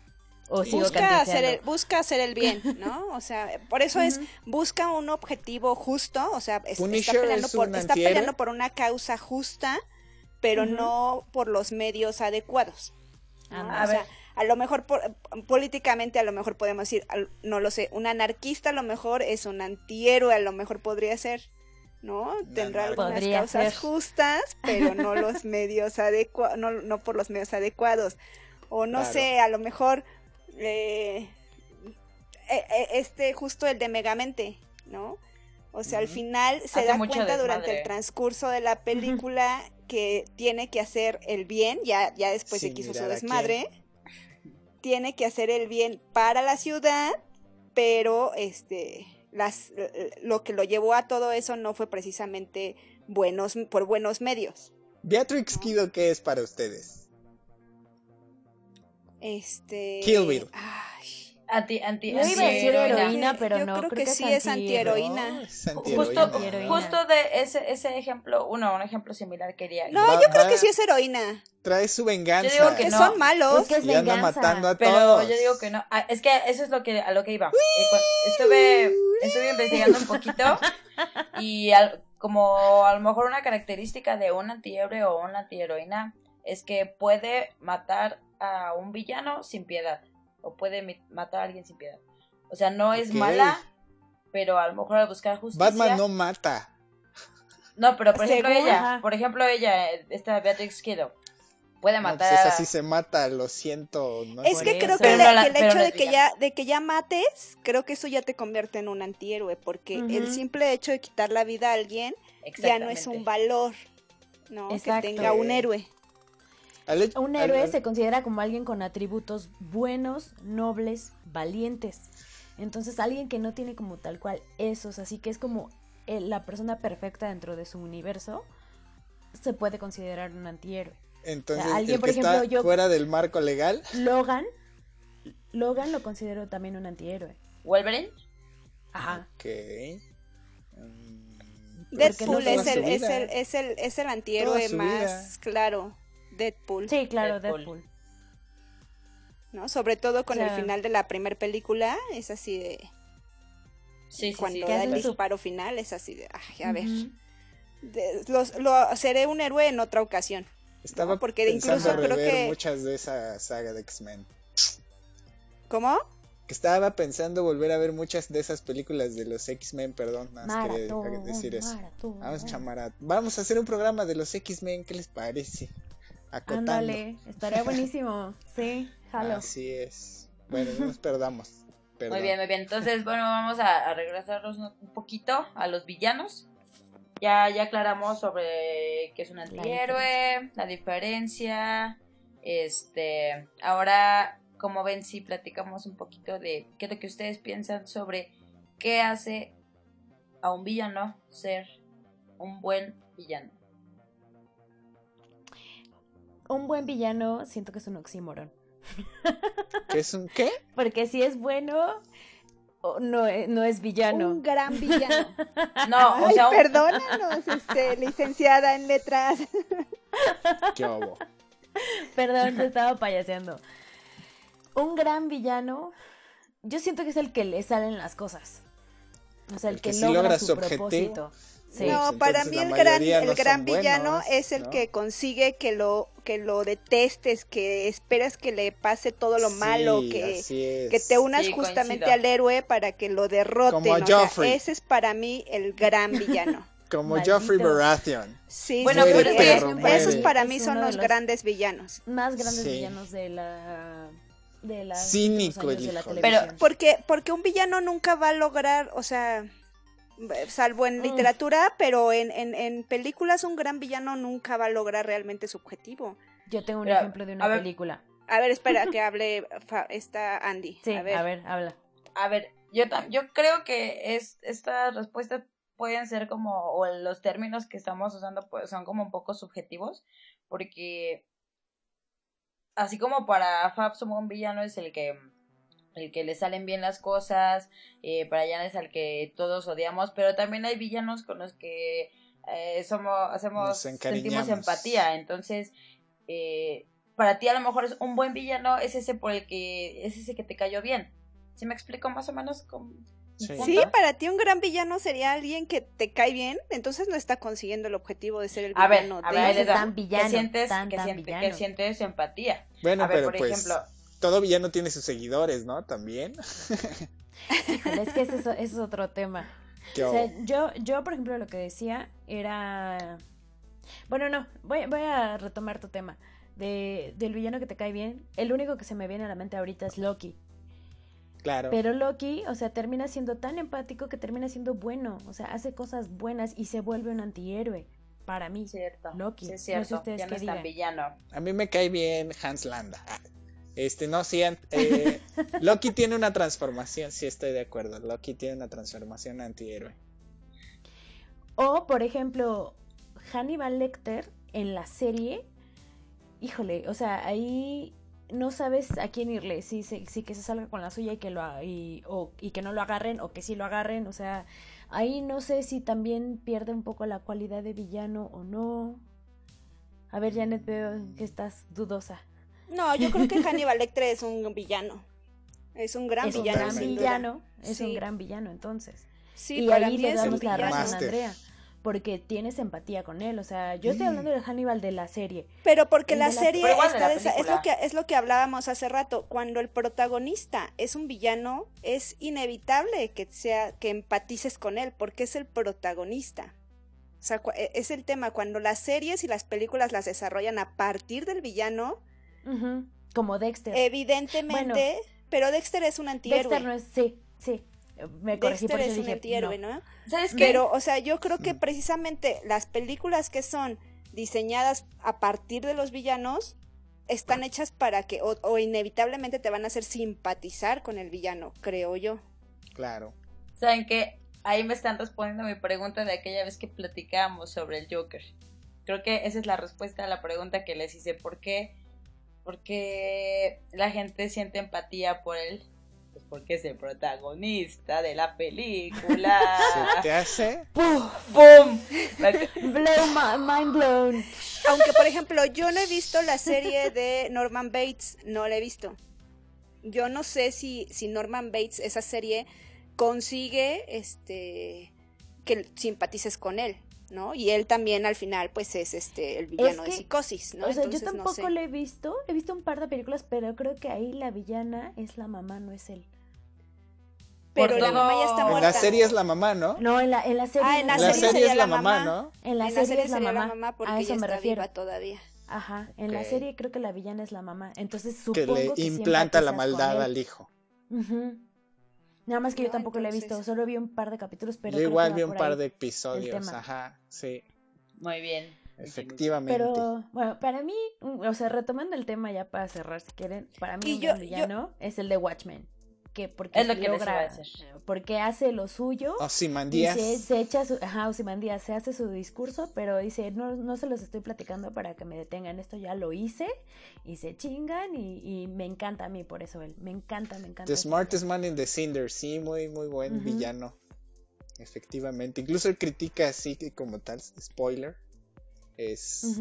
S4: O sigo
S2: busca hacer el, busca hacer el bien, ¿no? O sea, por eso es busca un objetivo justo, o sea, es- está peleando
S5: es
S2: por está peleando por una causa justa, pero no por los medios adecuados. ¿no?
S4: Anda.
S2: O sea,
S3: ver.
S2: a lo mejor por- políticamente a lo mejor podemos decir, al- no lo sé, un anarquista a lo mejor es un antihéroe, a lo mejor podría ser, ¿no? Tendrá algunas causas
S4: ser.
S2: justas, pero no los medios adecuados, no, no por los medios adecuados. O no
S5: Claro.
S2: sé, a lo mejor eh, eh, eh, este justo el de Megamente, ¿no? O sea, al final se
S3: Hace
S2: da cuenta durante el transcurso de la película que tiene que hacer el bien, ya, ya después se quiso su desmadre, tiene que hacer el bien para la ciudad, pero este las lo que lo llevó a todo eso no fue precisamente buenos por buenos medios.
S5: Beatrix Kido, ¿qué es para ustedes?
S2: Este
S5: Kill Bill.
S2: ay,
S3: Anti, anti,
S4: Yo iba a decir
S3: antiheroína.
S4: heroína, pero
S2: Yo
S4: no,
S2: creo
S4: creo
S2: que
S4: que
S2: sí
S4: es
S2: antiheroína.
S5: No, es
S3: Justo,
S5: antiheroína.
S4: Antiheroína.
S3: justo de ese, ese ejemplo, uno, un ejemplo similar quería.
S2: No,
S5: Va-
S2: yo creo
S5: va-
S2: que sí es heroína.
S5: Trae su venganza.
S3: Yo digo
S2: Que
S3: que no.
S2: son malos.
S4: Es que es
S5: y anda
S4: venganza.
S5: matando a
S3: Pero
S5: todos.
S3: yo digo que no. Ah, es que eso es lo que a lo que iba. Eh, estuve, estuve investigando un poquito y al- como a lo mejor una característica de un antihéroe o una antiheroína es que puede matar a un villano sin piedad o puede matar a alguien sin piedad. O sea, no es mala, pero a lo mejor al buscar justicia.
S5: Batman no mata.
S3: No, pero por ejemplo
S2: Según-
S3: ella,
S4: Ajá.
S3: por ejemplo ella, esta Beatrix Kiddo, puede
S5: No,
S3: matar
S5: pues
S3: a-
S5: esa sí se mata, lo siento. No
S2: Es que creo
S4: eso.
S2: que,
S3: no la-
S2: que el hecho
S3: no
S2: de que ya de que ya mates, creo que eso ya te convierte en un antihéroe, porque el simple hecho de quitar la vida a alguien ya no es un valor, ¿no?
S4: Exacto.
S2: Que tenga un héroe.
S5: Al hecho-
S4: Un héroe
S5: al-
S4: se considera como alguien con atributos buenos, nobles, valientes. Entonces, alguien que no tiene como tal cual esos, así que es como el- la persona perfecta dentro de su universo, se puede considerar un antihéroe.
S5: Entonces,
S4: alguien,
S5: el
S4: por
S5: que
S4: ejemplo,
S5: está
S4: yo-
S5: fuera del marco legal,
S4: Logan, Logan lo considero también un antihéroe.
S3: Wolverine.
S4: Ajá.
S5: ok. Mm,
S2: Deadpool
S4: no
S2: es,
S4: toda
S2: el, es, el, es, el, es el antihéroe más claro. Deadpool,
S4: Sí, claro,
S3: Deadpool.
S4: Deadpool.
S2: ¿no? Sobre todo con
S4: O sea-
S2: el final de la primera película, es así de...
S3: Sí, sí,
S2: cuando
S3: sí.
S2: da el
S4: su-
S2: disparo final, es así de... Ay, a ver, de- los- lo, seré un héroe en otra ocasión.
S5: estaba
S2: No, porque
S5: pensando
S2: incluso creo que-
S5: muchas de esa saga de X-Men.
S2: ¿Cómo?
S5: Que estaba pensando volver a ver muchas de esas películas de los X-Men, perdón, nada más quería decir eso.
S4: maratón.
S5: Vamos, chamara. Vamos a hacer un programa de los X-Men, ¿qué les parece? Acotando.
S4: Ándale, estaría buenísimo. Sí, jalo.
S5: Así es. Bueno, no nos perdamos. Perdón.
S3: Muy bien, muy bien. Entonces, bueno, vamos a, a regresarnos un poquito a los villanos. Ya, ya aclaramos sobre qué es un antihéroe, la diferencia. Este, ahora, como ven, si platicamos un poquito de qué es lo que ustedes piensan sobre qué hace a un villano ser un buen villano.
S4: Un buen villano siento que es un oxímoron.
S5: ¿Qué es un qué?
S4: Porque si es bueno, no, e- no es villano.
S2: Un gran villano.
S3: No, o
S2: Ay,
S3: sea, un-
S2: perdónanos, este, licenciada en letras.
S5: ¿Qué hubo?
S4: Perdón, te estaba payaseando. Un gran villano, yo siento que es el que le salen las cosas. O sea, el,
S5: El
S4: que,
S5: que sí
S4: logra,
S5: logra
S4: su,
S5: su objetivo.
S4: propósito. Sí.
S2: no, para mí el gran, el
S5: no
S2: gran villano
S5: buenos,
S2: es el
S5: ¿no?
S2: que consigue que lo, que lo detestes, que esperas que le pase todo lo
S5: Sí,
S2: malo, que, que te unas
S3: Sí,
S2: justamente
S3: coincido.
S2: al héroe para que lo derroten.
S5: Como
S2: o sea, ese es para mí el gran villano.
S5: Como
S4: Maldito.
S5: Joffrey Baratheon.
S2: Sí,
S3: Bueno,
S2: sí,
S3: pero
S2: sí,
S3: es que-
S2: esos- para mí
S4: Es
S2: son los
S4: los-
S2: grandes villanos.
S4: Más grandes
S5: Sí.
S4: villanos de la... De la
S5: Cínico
S4: de la
S3: Pero-.
S2: Porque, porque un villano nunca va a lograr, o sea, salvo en
S4: Mm.
S2: literatura, pero en, en, en películas un gran villano nunca va a lograr realmente su objetivo.
S4: Yo tengo un
S3: Pero,
S4: ejemplo de una
S3: a ver,
S4: película.
S2: A ver, espera que hable fa- esta Andy.
S4: Sí,
S2: a ver.
S4: habla.
S3: A ver, yo, yo creo que es, estas respuestas pueden ser como, o los términos que estamos usando pues son como un poco subjetivos, porque así como para Fab un villano es el que el que le salen bien las cosas, eh, para Jan es al que todos odiamos, pero también hay villanos con los que eh, somos, hacemos, sentimos empatía, entonces eh, para ti a lo mejor es un buen villano, es ese por el que, es ese que te cayó bien. ¿Sí me explico más o menos? Con...
S5: Sí.
S2: Sí, para ti un gran villano sería alguien que te cae bien, entonces no está consiguiendo el objetivo de ser el
S3: A ver,
S2: villano
S3: a ver,
S4: tan villano,
S3: que sientes,
S4: tan,
S3: que, siente- sientes empatía.
S5: Bueno,
S3: a ver,
S5: pero
S3: por
S5: pues
S3: ejemplo,
S5: todo villano tiene sus seguidores, ¿no? También.
S4: Híjole, es que ese es, ese es otro tema.
S5: ¿Qué
S4: O sea, yo, yo, por ejemplo, lo que decía era... Bueno, no, voy, voy a retomar tu tema. De, del villano que te cae bien. El único que se me viene a la mente ahorita es Loki.
S5: Claro.
S4: Pero Loki, o sea, termina siendo tan empático que termina siendo bueno. O sea, hace cosas buenas y se vuelve un antihéroe. Para mí.
S3: cierto.
S4: Loki.
S3: Sí,
S4: No
S3: es
S4: sé
S3: cierto.
S4: ustedes
S3: ya no
S4: qué
S3: es tan villano.
S5: A mí me cae bien Hans Landa. Este, no, sí, eh, Loki tiene una transformación, sí estoy de acuerdo. Loki tiene una transformación antihéroe.
S4: O, por ejemplo, Hannibal Lecter en la serie, híjole, o sea, ahí no sabes a quién irle, si, si que se salga con la suya y que, lo, ha- y, o, y que no lo agarren o que sí lo agarren, o sea, ahí no sé si también pierde un poco la cualidad de villano o no. A ver, Janet, veo que estás dudosa.
S2: No, yo creo que Hannibal Lecter es un villano. Es un gran
S4: es un
S2: villano.
S4: gran
S2: sin duda.
S4: villano, es
S2: Sí.
S4: un gran villano entonces.
S2: Sí,
S4: y
S2: para
S4: ahí
S2: mí
S4: le
S2: un
S4: damos la
S2: villano.
S4: razón a. Andrea, porque tienes empatía con él, o sea, yo estoy hablando de Hannibal de la serie.
S2: Pero porque la serie
S3: Pero igual de
S2: está
S3: la
S2: es lo que es lo que hablábamos hace rato. Cuando el protagonista es un villano, es inevitable que sea que empatices con él, porque es el protagonista. O sea, e- es el tema, cuando las series y las películas las desarrollan a partir del villano,
S4: Como Dexter.
S2: Evidentemente, pero Dexter es un antihéroe.
S4: Dexter no es, sí, sí. Me corregí
S2: Dexter
S4: por eso
S2: es un
S4: dije,
S2: antihéroe,
S4: no.
S2: ¿no?
S3: ¿Sabes qué?
S2: Pero, o sea, yo creo que precisamente las películas que son diseñadas a partir de los villanos están hechas para que, o, o inevitablemente te van a hacer simpatizar con el villano, creo yo.
S5: Claro.
S3: ¿Saben qué? Ahí me están respondiendo mi pregunta de aquella vez que platicábamos sobre el Joker. Creo que esa es la respuesta a la pregunta que les hice. ¿Por qué? Porque la gente siente empatía por él. Pues porque es el protagonista de la película.
S5: ¿Se te hace?
S3: ¡Pum!
S4: Blow, mi- mind blown.
S2: Aunque, por ejemplo, yo no he visto la serie de Norman Bates, no la he visto. Yo no sé si, si Norman Bates, esa serie, consigue este que simpatices con él, ¿no? Y él también al final, pues, es este el villano
S4: que,
S2: de psicosis, ¿no?
S4: o sea,
S2: Entonces,
S4: yo
S2: no
S4: tampoco
S2: sé.
S4: lo he visto. He visto un par de películas, pero creo que ahí la villana es la mamá, no es él.
S2: Pero
S3: Por
S2: la
S3: todo-
S2: mamá ya está
S3: En
S5: En
S2: muerta.
S5: la serie es la mamá, ¿no?
S4: No, en la, en la serie.
S2: Ah, en
S4: no
S2: la
S5: la
S4: es
S2: serie
S5: serie
S2: sería
S5: es la
S2: la
S5: mamá,
S2: mamá.
S5: ¿no?
S4: En la
S2: en
S4: serie, es la
S2: sería
S4: mamá.
S2: porque
S4: a eso
S2: ella
S4: me
S2: está
S4: refiero.
S2: viva todavía.
S4: Ajá, en la serie creo que la villana es la mamá. Entonces
S5: Que
S4: supongo
S5: le
S4: que
S5: implanta la maldad al hijo.
S4: Nada más que yo tampoco la he visto,
S2: entonces-
S4: solo vi un par de capítulos, pero
S5: Yo
S4: creo que
S5: igual vi un par de episodios, ajá, sí,
S3: Muy bien.
S5: efectivamente.
S4: Pero bueno, para mí, mm, o sea, retomando el tema ya para cerrar si quieren, para mí
S2: Y
S4: un
S2: yo-
S4: es el de Watchmen, que porque
S3: Es lo que les iba a
S4: logra,
S3: decir.
S4: porque hace lo suyo.
S5: Ozymandias.
S4: Y se, se echa su, ajá, Ozymandias, se hace su discurso, pero dice, no, no se los estoy platicando para que me detengan, esto ya lo hice, y se chingan, y, y me encanta a mí por eso él, me encanta, me encanta.
S5: The Smartest. Man in the Cinder, sí, muy, muy buen villano. Efectivamente. Incluso él critica así que como tal, spoiler. Es.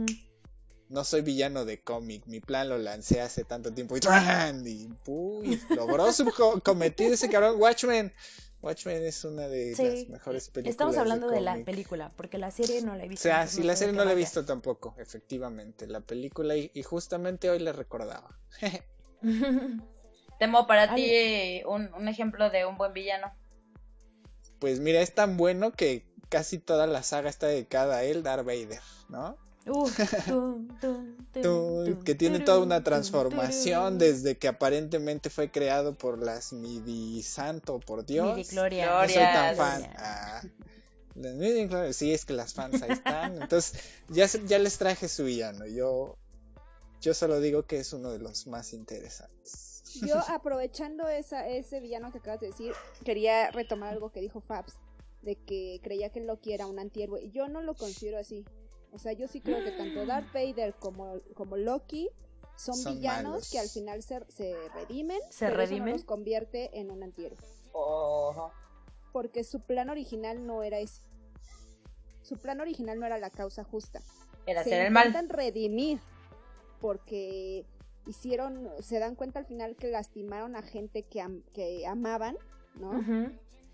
S5: No soy villano de cómic, mi plan lo lancé hace tanto tiempo y, ¡tran! y ¡puy! logró su co- cometido ese cabrón. Watchmen. Watchmen es una de
S4: Sí,
S5: las mejores películas.
S4: Estamos hablando de, la película, porque la serie no la he
S5: O
S4: visto.
S5: sea,
S4: entonces
S5: sí, la serie no la he visto tampoco, efectivamente. La película, y, y justamente hoy la recordaba.
S3: Temo para
S4: Ay.
S3: ti eh, un, un ejemplo de un buen villano.
S5: Pues mira, es tan bueno que casi toda la saga está dedicada a él, Darth Vader, ¿no?
S4: Uf, tum, tum, tum,
S5: Tú,
S4: tum,
S5: que tiene toda una transformación desde que aparentemente fue creado por las Midi Santo, por Dios.
S4: Midichlorians.
S5: No soy tan fan. Ah, las midichlorians, sí, es que las fans ahí están. Entonces, ya, ya les traje su villano. Yo, yo solo digo que es uno de los más interesantes.
S2: Yo, aprovechando esa, ese villano que acabas de decir, quería retomar algo que dijo Fabs, de que creía que Loki era un antihéroe. Y Yo no lo considero así. O sea, yo sí creo que tanto Darth Vader como, como Loki son,
S5: Son
S2: villanos
S5: malos.
S2: que al final se, se redimen,
S4: ¿Se
S2: pero eso
S4: redimen?
S2: no los convierte en un antihéroe.
S3: Ojo.
S2: Porque su plan original no era ese. Su plan original no era la causa justa.
S3: Era
S2: se
S3: hacer el mal.
S2: intentan redimir porque hicieron, se dan cuenta al final que lastimaron a gente que, am- que amaban, ¿no?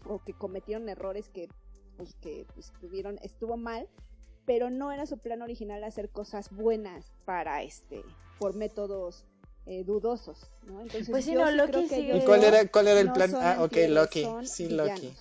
S2: O que cometieron errores que, pues, que pues, tuvieron, estuvo mal, pero no era su plan original hacer cosas buenas para este, por métodos eh, dudosos, ¿no? Entonces
S4: Pues sí,
S2: yo
S4: no,
S2: sí
S4: Loki
S2: creo que
S4: sí,
S2: ellos
S5: ¿Y cuál era, cuál era el
S2: no
S5: plan? Ah, ok, Loki. Sí,
S2: villanos.
S5: Loki.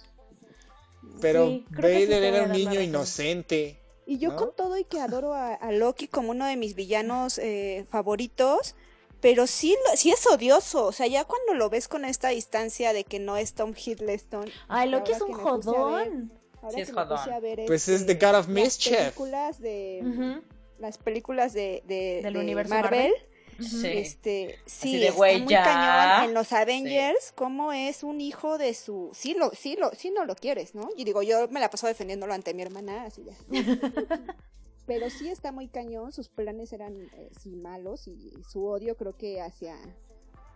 S5: Pero
S4: Sí,
S5: Vader era un niño inocente.
S2: Y yo
S5: ¿no?
S2: con todo y que adoro a, a Loki como uno de mis villanos eh, favoritos, pero sí, sí es odioso. O sea, ya cuando lo ves con esta distancia de que no es Tom Hiddleston.
S4: Ay, Loki es un jodón.
S2: Ahora
S3: Sí es
S2: que me puse a ver,
S5: Pues
S2: este,
S5: es The God of
S2: las
S5: Mischief.
S2: películas de
S4: Ujú.
S2: las películas de, de-
S4: Del
S2: de
S4: universo
S2: Marvel.
S3: Sí.
S2: Este, sí,
S3: de,
S2: está
S3: güey,
S2: muy
S3: ya.
S2: cañón en los Avengers, cómo es un hijo de su, sí lo, sí lo, sí no lo quieres, ¿no? Y digo, yo me la paso defendiéndolo ante mi hermana, así ya. Pero sí está muy cañón, sus planes eran eh, sí malos y su odio creo que hacia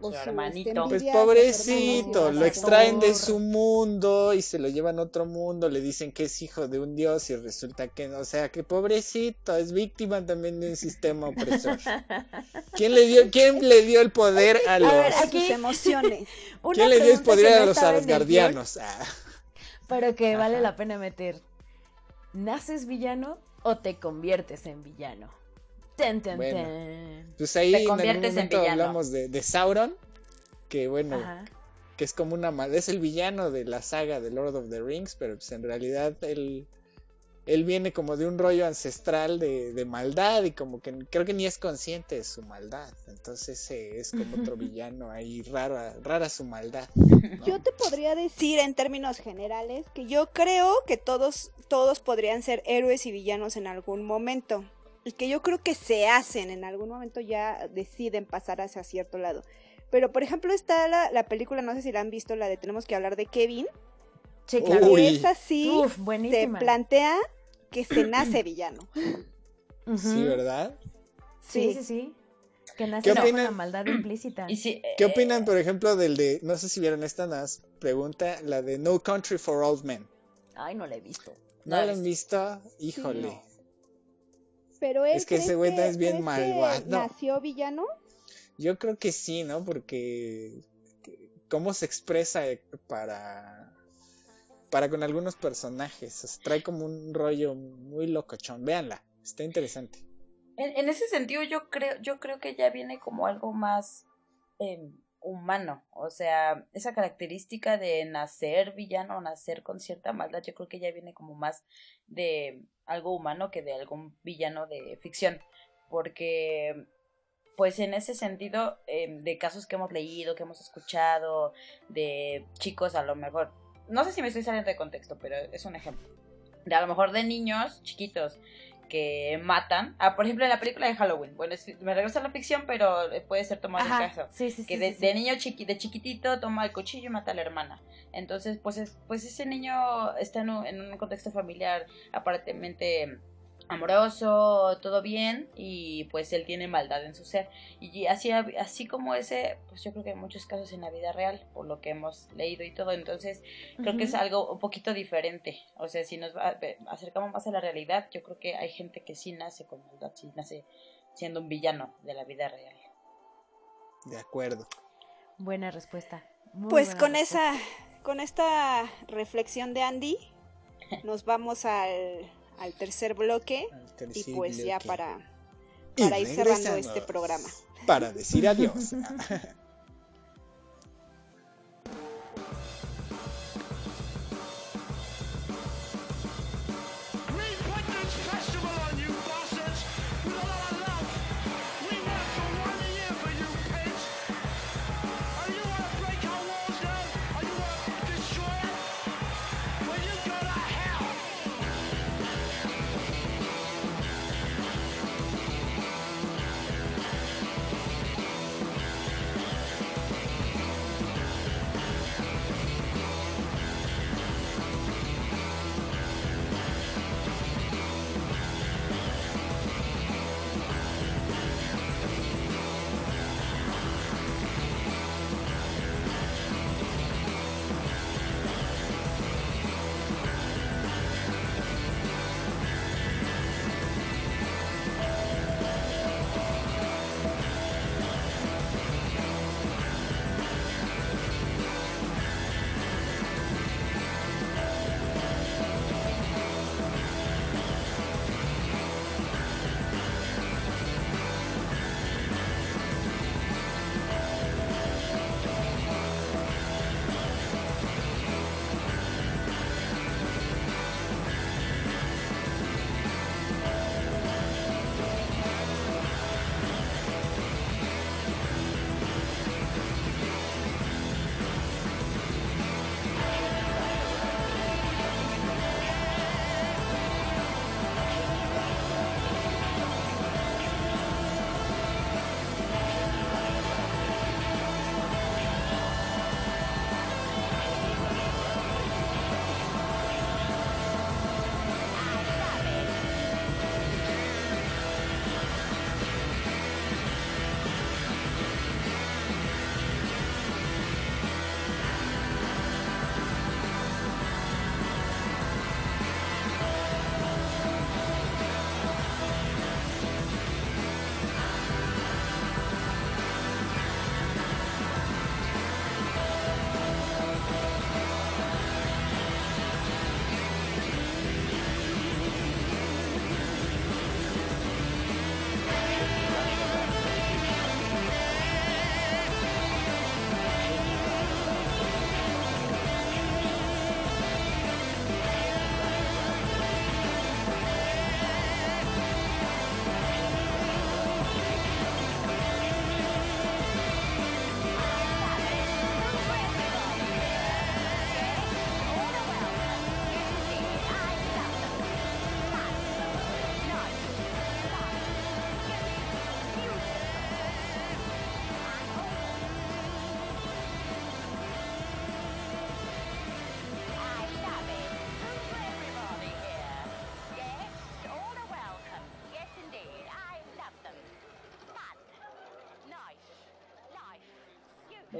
S2: o
S3: Su
S2: este,
S3: hermanito.
S5: Pues pobrecito,
S2: hermano,
S5: lo extraen de su mundo y se lo llevan a otro mundo, le dicen que es hijo de un dios y resulta que no, o sea, que pobrecito, es víctima también de un sistema opresor. ¿Quién le dio, quién le dio el poder a los,
S4: ver,
S2: sus
S4: aquí-
S2: emociones.
S4: Una
S5: quién le dio el poder a los asgardianos? Ah,
S4: Pero que vale
S5: Ajá.
S4: la pena meter. ¿Naces villano o te conviertes en villano? Ten, ten,
S5: Bueno.
S4: ten.
S5: pues ahí
S3: Te
S5: en algún
S3: conviertes en
S5: momento
S3: villano.
S5: hablamos de, de Sauron, que bueno,
S4: Ajá.
S5: que es como una mal, es el villano de la saga de Lord of the Rings, pero pues en realidad él él viene como de un rollo ancestral de, de maldad y como que creo que ni es consciente de su maldad. Entonces eh, es como otro villano ahí, rara, rara su maldad.
S2: Yo te podría decir en términos generales que yo creo que todos, todos podrían ser héroes y villanos en algún momento. Y que yo creo que se hacen, en algún momento ya deciden pasar hacia cierto lado. Pero por ejemplo está la, la película, no sé si la han visto, la de Tenemos que hablar de Kevin.
S4: Sí, claro.
S5: Uy.
S2: Y es así,
S4: Uf,
S2: te
S4: buenísima.
S2: plantea que se nace villano.
S5: Sí, ¿verdad?
S4: Sí,
S2: Sí.
S4: sí, sí. Que
S5: ¿Qué
S4: nace con
S5: opinan?
S4: la maldad implícita.
S3: Y sí,
S5: ¿Qué
S3: eh,
S5: opinan, por ejemplo, del de, no sé si vieron esta más pregunta, la de No Country for Old Men?
S4: Ay, no la he visto.
S5: ¿No
S3: No la
S5: han visto? Híjole.
S2: no. Pero él
S5: Es que ese
S2: ¿crees
S5: güey también es bien malvado.
S2: ¿Nació villano?
S5: Yo creo que sí, ¿no? Porque cómo se expresa para para con algunos personajes, o sea, trae como un rollo muy locochón. Véanla, está interesante.
S3: En, en ese sentido yo creo, yo creo que ya viene como algo más eh, humano. O sea, esa característica de nacer villano, nacer con cierta maldad, yo creo que ya viene como más de algo humano que de algún villano de ficción. Porque pues en ese sentido, eh, de casos que hemos leído, que hemos escuchado, de chicos a lo mejor, no sé si me estoy saliendo de contexto, pero es un ejemplo. De a lo mejor de niños chiquitos que matan, ah, por ejemplo en la película de Halloween, bueno, es- me regreso a la ficción, pero puede ser tomado
S4: Ajá,
S3: el caso.
S4: sí, sí, sí.
S3: Que
S4: sí,
S3: de,
S4: sí.
S3: de niño chiqui, de chiquitito toma el cuchillo y mata a la hermana. Entonces, pues, es, pues ese niño está en un, en un contexto familiar aparentemente amoroso, todo bien, y pues él tiene maldad en su ser. Y así, así como ese, pues yo creo que hay muchos casos en la vida real, por lo que hemos leído y todo. Entonces, creo que es algo un poquito diferente. O sea, si nos va- acercamos más a la realidad, yo creo que hay gente que sí nace con maldad, sí nace siendo un villano de la vida real.
S5: De acuerdo.
S4: Buena respuesta. muy
S2: Pues
S4: buena
S2: con
S4: respuesta.
S2: esa, con esta reflexión de Andy, nos vamos al, al tercer bloque
S5: Al tercer
S2: y pues ya para,
S5: Y
S2: para ir cerrando este programa.
S5: Para decir adiós.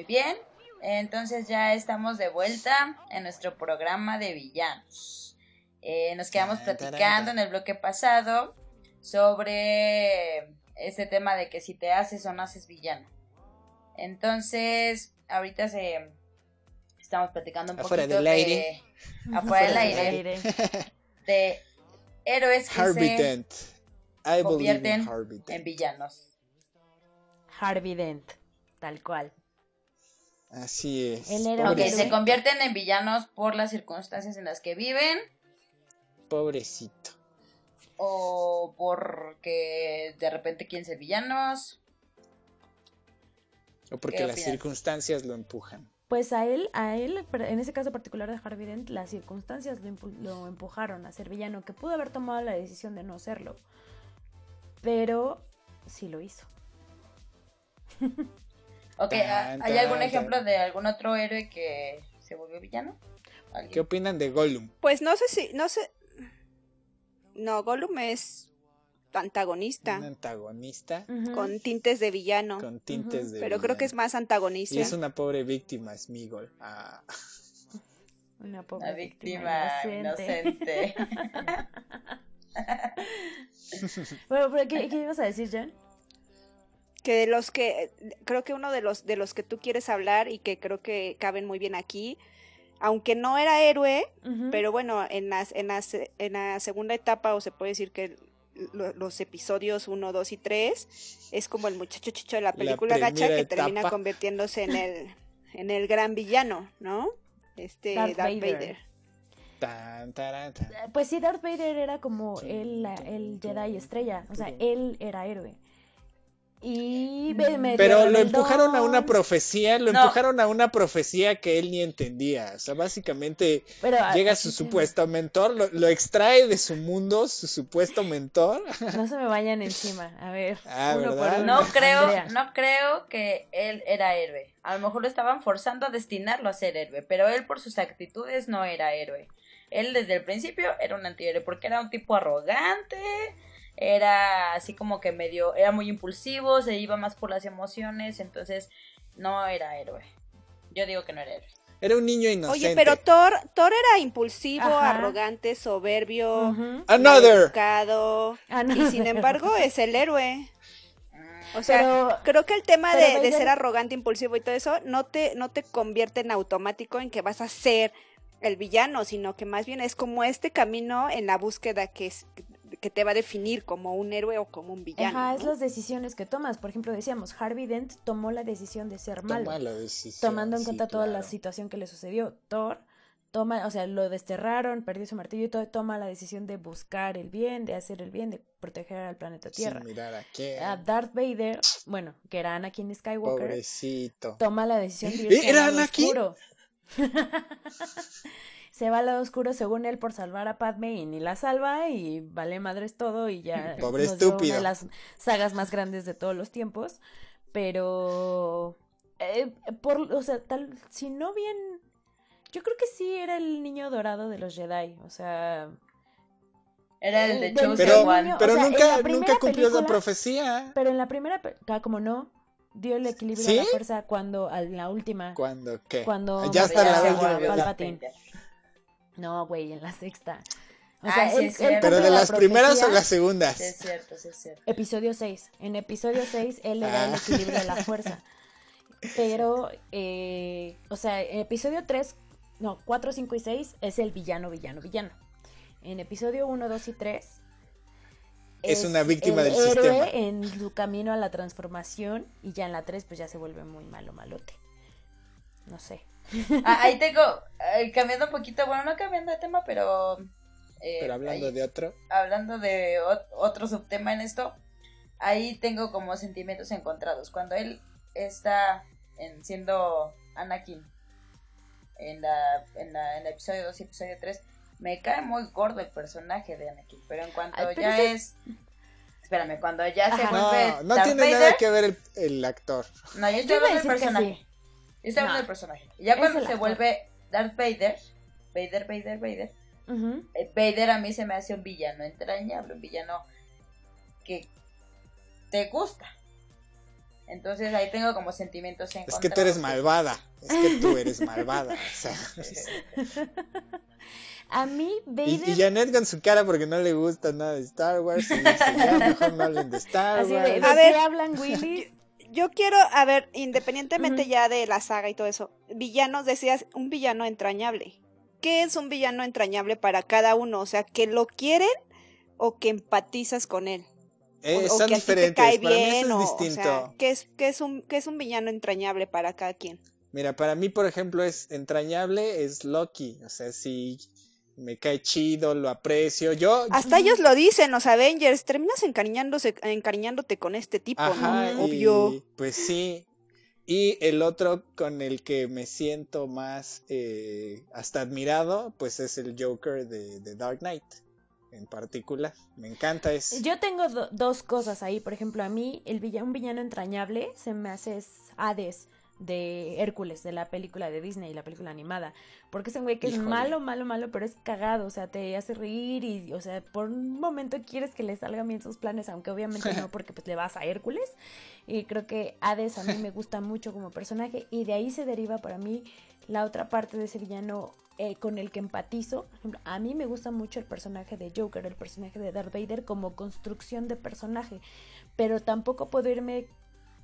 S3: Muy bien, entonces ya estamos de vuelta en nuestro programa de villanos. Eh, nos quedamos platicando en el bloque pasado sobre este tema de que si te haces o no haces villano. Entonces, ahorita se estamos platicando un
S5: Afuera
S3: poquito
S5: del
S3: de
S5: aire.
S3: afuera del
S5: Afuera
S3: aire de héroes que
S5: Harvey
S3: se
S5: Dent. I believe in
S3: convierten
S5: Harvey Dent.
S3: en villanos.
S4: Harvey Dent, tal cual.
S5: Así es.
S4: Él era
S3: Ok,
S4: un
S5: Pobrecito.
S3: se convierten en villanos por las circunstancias en las que viven
S5: Pobrecito.
S3: o porque de repente quieren ser villanos.
S5: O porque
S3: ¿Qué
S5: las circunstancias lo empujan.
S4: Pues a él, a él, en ese caso particular de Harvey Dent, las circunstancias lo, lo empujaron a ser villano, que pudo haber tomado la decisión de no serlo. Pero sí lo hizo.
S3: Ok,
S5: Tan,
S3: ¿hay algún
S5: tan,
S3: ejemplo
S5: tan.
S3: de algún otro héroe que se volvió villano? ¿Alguien?
S5: ¿Qué opinan de Gollum?
S2: Pues no sé si, no sé. No, Gollum es antagonista,
S5: Un antagonista
S2: con tintes de villano,
S5: con tintes de.
S2: pero creo que es más antagonista.
S5: Y es una pobre víctima, Smigol. Ah.
S4: Una pobre
S3: Una víctima inocente.
S4: Bueno, pero ¿qué, qué ibas a decir, Jan?
S2: Que de los que creo que uno de los de los que tú quieres hablar y que creo que caben muy bien aquí aunque no era héroe pero bueno en las en la, se- en la segunda etapa o se puede decir que lo- los episodios 1, 2 y 3 es como el muchacho chicho de la película gacha que termina convirtiéndose en el en el gran villano ¿no? este
S4: Darth
S2: Darth,
S4: Vader.
S2: Vader.
S5: Tan, taran, tan.
S4: Pues sí, Darth Vader era como el, la- el Jedi estrella, o sea, él era héroe. Y me- medio
S5: Pero lo empujaron a una profecía, lo
S3: No.
S5: empujaron a una profecía que él ni entendía. O sea, básicamente
S4: Pero, ah,
S5: llega
S4: así
S5: su supuesto mentor, lo, lo extrae de su mundo, su supuesto mentor.
S4: No se me vayan encima. A ver,
S5: Ah,
S4: uno por uno.
S3: No creo,
S4: Andrea.
S3: no creo que él era héroe. A lo mejor lo estaban forzando a destinarlo a ser héroe, pero él por sus actitudes no era héroe. Él desde el principio era un antihéroe porque era un tipo arrogante, era así como que medio, era muy impulsivo, se iba más por las emociones, entonces no era héroe. Yo digo que no era héroe.
S5: Era un niño inocente.
S2: Oye, pero Thor Thor era impulsivo,
S4: Ajá.
S2: arrogante, soberbio.
S5: Another.
S2: educado
S4: Ah,
S2: y sin embargo es el héroe. O sea,
S4: Pero-
S2: creo que el tema de, ser arrogante, impulsivo y todo eso no te, no te convierte en automático en que vas a ser el villano, sino que más bien es como este camino en la búsqueda que es que te va a definir como un héroe o como un villano.
S4: Ajá, es
S2: ¿no?
S4: las decisiones que tomas. Por ejemplo, decíamos, Harvey Dent tomó la decisión de ser malo.
S5: Toma la decisión,
S4: tomando en
S5: sí,
S4: cuenta toda la situación que le sucedió. Thor toma, o sea, lo desterraron, perdió su martillo y todo, toma la decisión de buscar el bien, de hacer el bien, de proteger al planeta Tierra.
S5: Sin mirar a quién.
S4: A Darth Vader, bueno, que era Anakin Skywalker,
S5: Pobrecito.
S4: toma la decisión de
S5: ¿Eh?
S4: irse
S5: ¿Era
S4: al
S5: Anakin?
S4: oscuro. Se va al lado oscuro según él por salvar a Padme y ni la salva y vale madres todo y ya
S5: Pobre
S4: nos dio una
S5: estúpido.
S4: de las sagas más grandes de todos los tiempos. Pero eh, por, o sea, tal, si no bien, yo creo que sí era el niño dorado de los Jedi, o sea,
S3: Era el de
S4: Eh, del
S3: Chosen
S5: Pero,
S4: niño-
S5: pero
S4: o sea, en
S5: nunca,
S4: la
S5: nunca cumplió la
S4: película-
S5: profecía.
S4: pero en la primera, ah, como no, dio el equilibrio
S5: ¿Sí?
S4: a la fuerza cuando, a la última,
S5: ¿Cuándo qué?
S4: Cuando
S5: ya está la.
S4: No, güey, en la sexta. O
S3: Ah,
S4: sea,
S3: sí,
S4: él-
S3: es
S4: él
S3: cierto.
S5: Pero de
S4: la
S5: las primeras o
S4: profecía-
S5: las segundas.
S3: Sí, es cierto, sí, es cierto.
S4: Episodio 6. En episodio 6 él le da el
S5: Ah.
S4: equilibrio de la fuerza. Pero, eh, o sea, en episodio 3, no, 4, 5 y 6 es el villano, villano, villano. En episodio 1, 2 y 3
S5: Es una víctima
S4: el
S5: del
S4: héroe
S5: sistema.
S4: en su camino a la transformación y ya en la 3 pues ya se vuelve muy malo, malote. No sé.
S3: Ah, ahí tengo, eh, cambiando un poquito, bueno, no cambiando de tema, pero... eh,
S5: Pero hablando
S3: ahí-
S5: de otro.
S3: hablando de ot- otro subtema en esto, ahí tengo como sentimientos encontrados. Cuando él está en, siendo Anakin en la, en la en el episodio 2 y episodio 3, me cae muy gordo el personaje de Anakin, pero en cuanto
S4: Ay, pero
S3: ya
S4: ese
S3: es... Espérame, cuando ya se vuelve
S5: No, no
S3: Darth
S5: tiene
S3: Vader,
S5: nada que ver el, el actor.
S3: no, yo estoy hablando del personaje.
S4: sí.
S3: Yo estoy hablando
S4: No.
S3: del personaje. Y ya
S4: Es
S3: cuando se
S4: actor.
S3: vuelve Darth Vader, Vader, Vader, Vader, eh, Vader a mí se me hace un villano entrañable, un villano que te gusta. Entonces ahí tengo como sentimientos
S5: Es
S3: encontrados.
S5: que tú eres malvada. Es que tú eres malvada. O sea,
S4: A mí,
S5: y,
S4: Vader...
S5: y Janet con su cara porque no le gusta nada de Star Wars. Y dice, ya mejor no hablen de Star
S4: Así de,
S5: Wars.
S4: ¿de
S2: A
S4: qué
S2: ver,
S4: hablan Willy?
S2: Yo quiero, a ver, independientemente ya de la saga y todo eso, villanos, decías, un villano entrañable. ¿Qué es un villano entrañable para cada uno? O sea, que lo quieren o que empatizas con él.
S5: Eh,
S2: o, que a ti te
S5: diferentes.
S2: cae
S5: Para mí
S2: bien,
S5: es
S2: o
S5: distinto.
S2: sea, ¿qué es, qué, es un, ¿qué es un villano entrañable para cada quien?
S5: Mira, para mí, por ejemplo, es entrañable, es Loki. O sea, si me cae chido, lo aprecio. Yo,
S2: Hasta ellos lo dicen, los Avengers, terminas encariñándose, encariñándote con este tipo,
S5: Ajá,
S2: ¿no?
S5: y
S2: Obvio.
S5: pues sí. Y el otro con el que me siento más eh, hasta admirado, pues es el Joker de, de Dark Knight, en particular. Me encanta es
S4: Yo tengo do- dos cosas ahí. Por ejemplo, a mí, el villa- un villano entrañable se me hace es Hades de Hércules, de la película de Disney, la película animada. Porque es un güey que es malo, malo, malo, pero es cagado. O sea, te hace reír y, o sea, por un momento quieres que le salgan bien sus planes, aunque obviamente no, porque pues le vas a Hércules. Y creo que Hades a mí me gusta mucho como personaje. Y de ahí se deriva para mí la otra parte de ese villano eh, con el que empatizo. Por ejemplo, a mí me gusta mucho el personaje de Joker, el personaje de Darth Vader como construcción de personaje. Pero tampoco puedo irme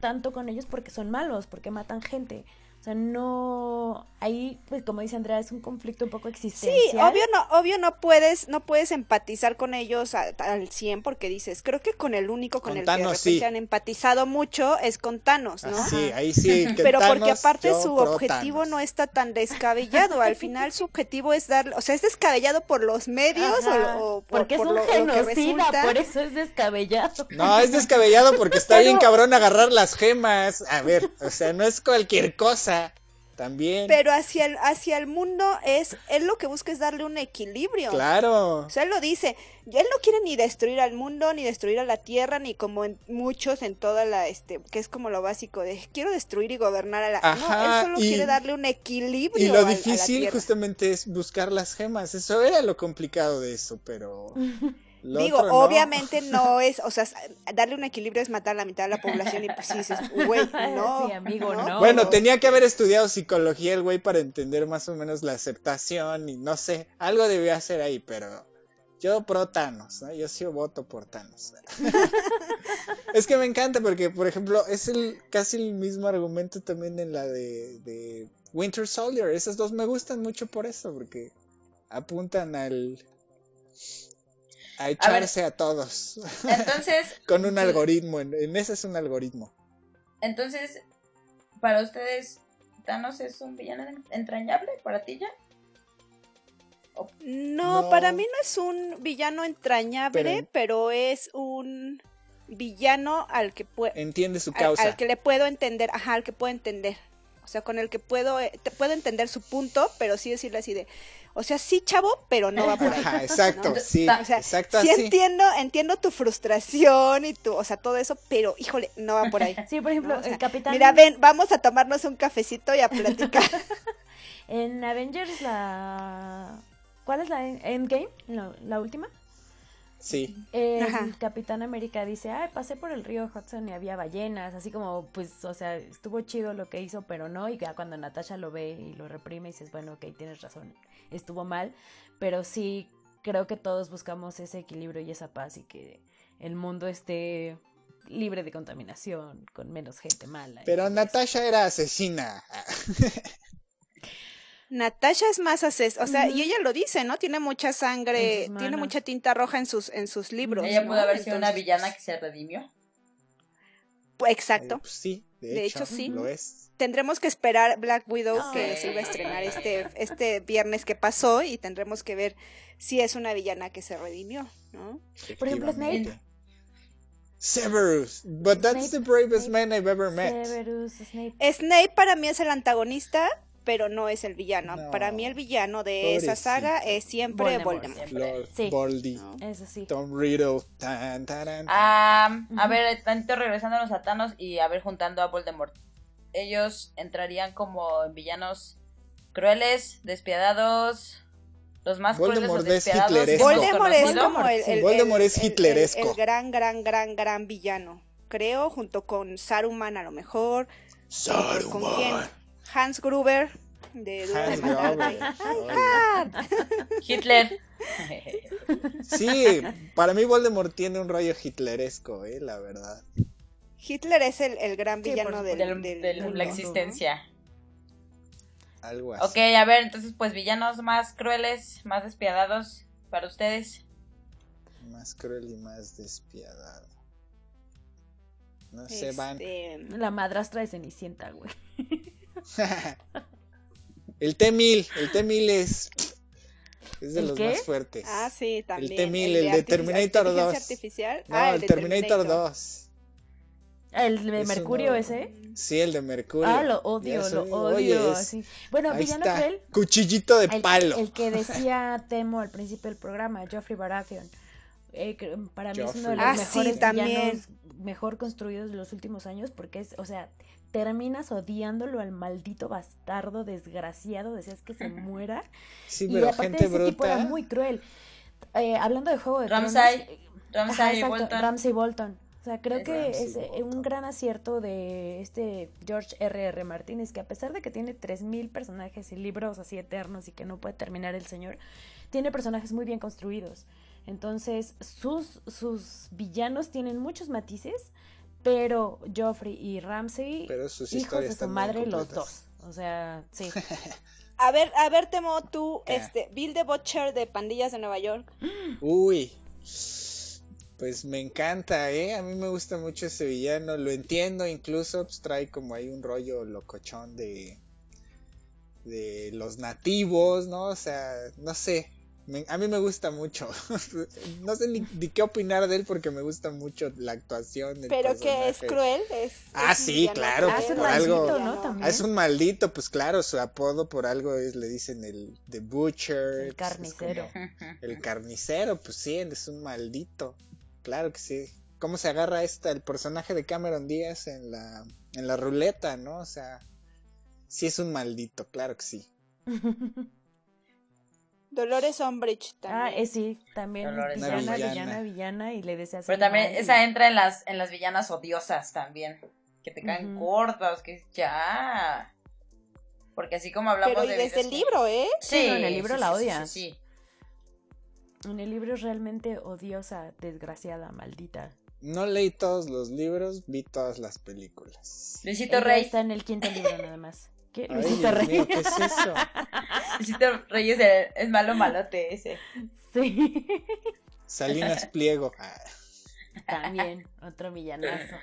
S4: tanto con ellos porque son malos, porque matan gente. O sea, no. Ahí, pues como dice Andrea, es un conflicto un poco
S2: Sí,
S4: existencial.
S2: obvio no, obvio no puedes, no puedes empatizar con ellos a- al 100 porque dices, creo que con el único con,
S5: Con
S2: el
S5: Thanos,
S2: que de repente
S5: sí.
S2: han empatizado mucho es con Thanos, ¿no?
S5: Sí, ahí sí. que
S2: Pero porque aparte su objetivo
S5: Thanos.
S2: no está tan descabellado. Al final su objetivo es dar, o sea, es descabellado por los medios o-
S4: Ajá,
S2: o, por,
S4: porque
S2: por
S4: es un
S2: lo,
S4: genocida, por eso es descabellado.
S5: No, es descabellado porque está bien cabrón agarrar las gemas. A ver, o sea, no es cualquier cosa. También.
S2: Pero hacia el, hacia el mundo es, él lo que busca es darle un equilibrio.
S5: Claro.
S2: O sea, él lo dice, él no quiere ni destruir al mundo, ni destruir a la tierra, ni como en muchos en toda la, este, que es como lo básico de quiero destruir y gobernar a la... no,
S5: Ajá,
S2: él solo
S5: y-
S2: quiere darle un equilibrio
S5: Y
S2: a-
S5: lo
S2: a la
S5: difícil justamente es buscar las gemas. Eso era lo complicado de eso, pero... lo
S2: Digo,
S5: no.
S2: obviamente no es, o sea, darle un equilibrio es matar a la mitad de la población y pues sí dices, güey, no.
S4: Sí, amigo, no.
S5: Bueno, tenía que haber estudiado psicología el güey para entender más o menos la aceptación y no sé, algo debía hacer ahí, pero yo pro Thanos, ¿no? Yo sí voto por Thanos. es que me encanta porque, por ejemplo, es el casi el mismo argumento también en la de, de Winter Soldier. Esas dos me gustan mucho por eso, porque apuntan al a echarse a, todos
S3: Entonces,
S5: con un
S3: sí.
S5: algoritmo. En, en ese es un algoritmo.
S3: entonces, para ustedes, Thanos es un villano entrañable para ti ya.
S2: No,
S5: No.
S2: para mí no es un villano entrañable,
S5: Pero-
S2: pero, es un villano al que puedo
S5: Entiende su
S2: al,
S5: causa.
S2: al que le puedo entender, ajá, al que puedo entender. O sea, con el que puedo eh, te puedo entender su punto, pero sí decirle así de, o sea, sí chavo, pero no va por ahí.
S5: Ajá, exacto,
S3: ¿no?
S5: sí,
S3: O
S2: sea,
S5: exacto
S2: Sí
S5: así.
S2: entiendo, entiendo tu frustración y tu, o sea, todo eso, pero híjole, no va por ahí.
S4: Sí, por ejemplo,
S2: ¿no? O sea,
S4: el capitán.
S2: Mira, ven, vamos a tomarnos un cafecito y a platicar.
S4: En Avengers, la. ¿Cuál es la en- Endgame? La, la última.
S5: Sí,
S4: El
S2: Ajá.
S4: Capitán América dice, ay, pasé por el río Hudson y había ballenas, así como, pues, o sea, estuvo chido lo que hizo, pero no, y ya cuando Natasha lo ve y lo reprime, dices, bueno, ok, tienes razón, estuvo mal, pero sí creo que todos buscamos ese equilibrio y esa paz y que el mundo esté libre de contaminación, con menos gente mala.
S5: pero Natasha era asesina.
S2: Natasha es más ases, o sea, y ella lo dice, ¿no? Tiene mucha sangre, tiene mucha tinta roja en sus en sus libros.
S3: Ella
S2: ¿no?
S3: pudo haber sido una villana que se redimió.
S2: pues,
S5: Eh,
S2: Exacto.
S5: pues sí, de,
S2: De
S5: hecho,
S2: hecho, sí.
S5: lo es.
S2: Tendremos que esperar Black Widow
S4: No.
S2: que se iba a estrenar este este viernes que pasó y tendremos que ver si es una villana que se redimió, ¿no?
S4: Por ejemplo, Snape.
S5: Severus, but that's
S4: Snape,
S5: the bravest
S4: Snape,
S5: man I've ever met.
S4: Severus, Snape.
S2: Snape para mí es el antagonista, pero no es el villano.
S5: No.
S2: Para mí el villano de esa saga es siempre
S4: Voldemort,
S2: Voldemort.
S3: siempre.
S5: Lord
S4: Sí.
S5: Baldy,
S2: ¿no?
S4: Eso sí.
S5: Tom Riddle, tan,
S3: Ah, a ver, tantito regresándonos a Thanos y a ver juntando a Voldemort. Ellos entrarían como en villanos crueles, despiadados, los más
S5: Voldemort
S3: crueles
S5: es hitleresco.
S2: Voldemort es como el, el-
S5: Voldemort
S2: el-
S5: es
S2: el- el-
S5: hitleresco.
S2: el gran, gran, gran, gran villano. creo, junto con Saruman a lo mejor. ¿Con quién? Hans Gruber de
S5: Hans. Gruber.
S3: Hitler.
S5: Sí, para mí Voldemort tiene un rollo hitleresco, eh, la verdad.
S2: Hitler es el, el gran
S4: Sí,
S2: villano
S4: por
S2: del,
S3: Del-
S2: del
S3: de
S2: mundo,
S3: la
S2: ¿no?
S3: existencia.
S5: Algo así.
S3: Ok, a ver, entonces, pues villanos más crueles, más despiadados para ustedes.
S5: Más cruel y más despiadado. No sé, van.
S2: Este,
S4: La madrastra de Cenicienta, güey.
S5: El T-1000, el T-1000 es. Es de
S4: ¿El
S5: los
S4: qué?
S5: más fuertes.
S2: Ah, sí, también.
S5: T-1000, el de Terminator
S2: inteligencia
S5: 2.
S2: artificial.
S5: No,
S2: ah,
S5: el
S2: de
S5: Terminator 2.
S4: Ah, El de
S5: Eso
S4: Mercurio
S5: no.
S4: ese.
S5: Sí, el de Mercurio.
S4: Ah, lo odio, lo
S5: oye,
S4: odio.
S5: es-.
S4: Bueno,
S5: Ahí
S4: villano
S5: está.
S4: cruel.
S5: Cuchillito de
S4: El,
S5: palo.
S4: el que decía Temo al principio del programa, Geoffrey Baratheon. Eh, para mí es uno de los.
S2: Ah, sí,
S4: mejores
S2: también.
S4: villanos mejor construidos de los últimos años porque es, o sea, terminas odiándolo al maldito bastardo desgraciado, deseas que se muera.
S5: Sí,
S4: y
S5: pero
S4: aparte
S5: gente
S4: ese tipo era muy cruel. Eh, hablando de Juego de
S3: Ramsay.
S4: Tronos, eh,
S3: Ramsay
S4: Ajá,
S3: Bolton.
S4: Ramsay Bolton. O sea, creo
S3: Es
S4: que
S5: Ramsay
S4: es eh,
S5: Bolton.
S4: un gran acierto de este George R. R. Martínez, que a pesar de que tiene 3.000 personajes y libros así eternos y que no puede terminar el señor, tiene personajes muy bien construidos. Entonces, sus, sus villanos tienen muchos matices, pero Joffrey y
S5: sus
S4: hijos
S5: historias
S4: de su madre, los dos. O sea, sí.
S2: A ver, a ver, Temo, tú,
S5: ¿Qué?
S2: este, Bill the Butcher de Pandillas de Nueva York.
S5: Uy. Pues me encanta, ¿eh? A mí me gusta mucho ese villano. Lo entiendo, incluso pues, trae como ahí un rollo locochón de. de los nativos, ¿no? O sea, no sé. Me- a mí me gusta mucho. no sé ni, ni qué opinar de él porque me gusta mucho la actuación. del
S2: Pero que es cruel. Es,
S5: Ah,
S2: es
S5: sí, claro,
S4: Ah, es un
S5: por algo-
S4: maldito,
S2: villano.
S4: ¿no? También.
S5: Es un maldito, pues claro, su apodo por algo es, le dicen el The Butcher.
S4: El
S5: pues, como-
S4: carnicero.
S5: el carnicero, pues sí, él es un maldito. Claro que sí. ¿Cómo se agarra esta el personaje de Cameron Díaz en la en la ruleta, no? O sea, sí es un maldito, claro que sí.
S2: Dolores Umbridge
S4: Ah,
S2: también.
S4: eh, sí, también
S3: Dolores
S4: villana,
S5: Umbridge.
S4: villana, villana, y le deseas
S3: Pero también
S4: y-
S3: esa entra en las, en las villanas odiosas también. Que te caen cortas, que ya. Porque así como hablamos
S2: Pero y
S3: de
S2: desde el
S3: que-
S2: libro, ¿eh?
S4: Sí, no, en el libro
S3: sí,
S4: la
S3: sí, sí,
S4: odias.
S3: sí, sí.
S4: En el libro es realmente odiosa, desgraciada, maldita.
S5: No leí todos los libros, vi todas las películas.
S3: Luisito Rey.
S4: está en el quinto libro nada más. ¿Qué?
S5: Ay,
S4: Luisito
S5: Dios
S4: Rey.
S5: mío, ¿qué es eso?
S3: Luisito Rey es, malo malote ese.
S4: Sí.
S5: Salinas Pliego. Ah,
S4: También, otro villanazo.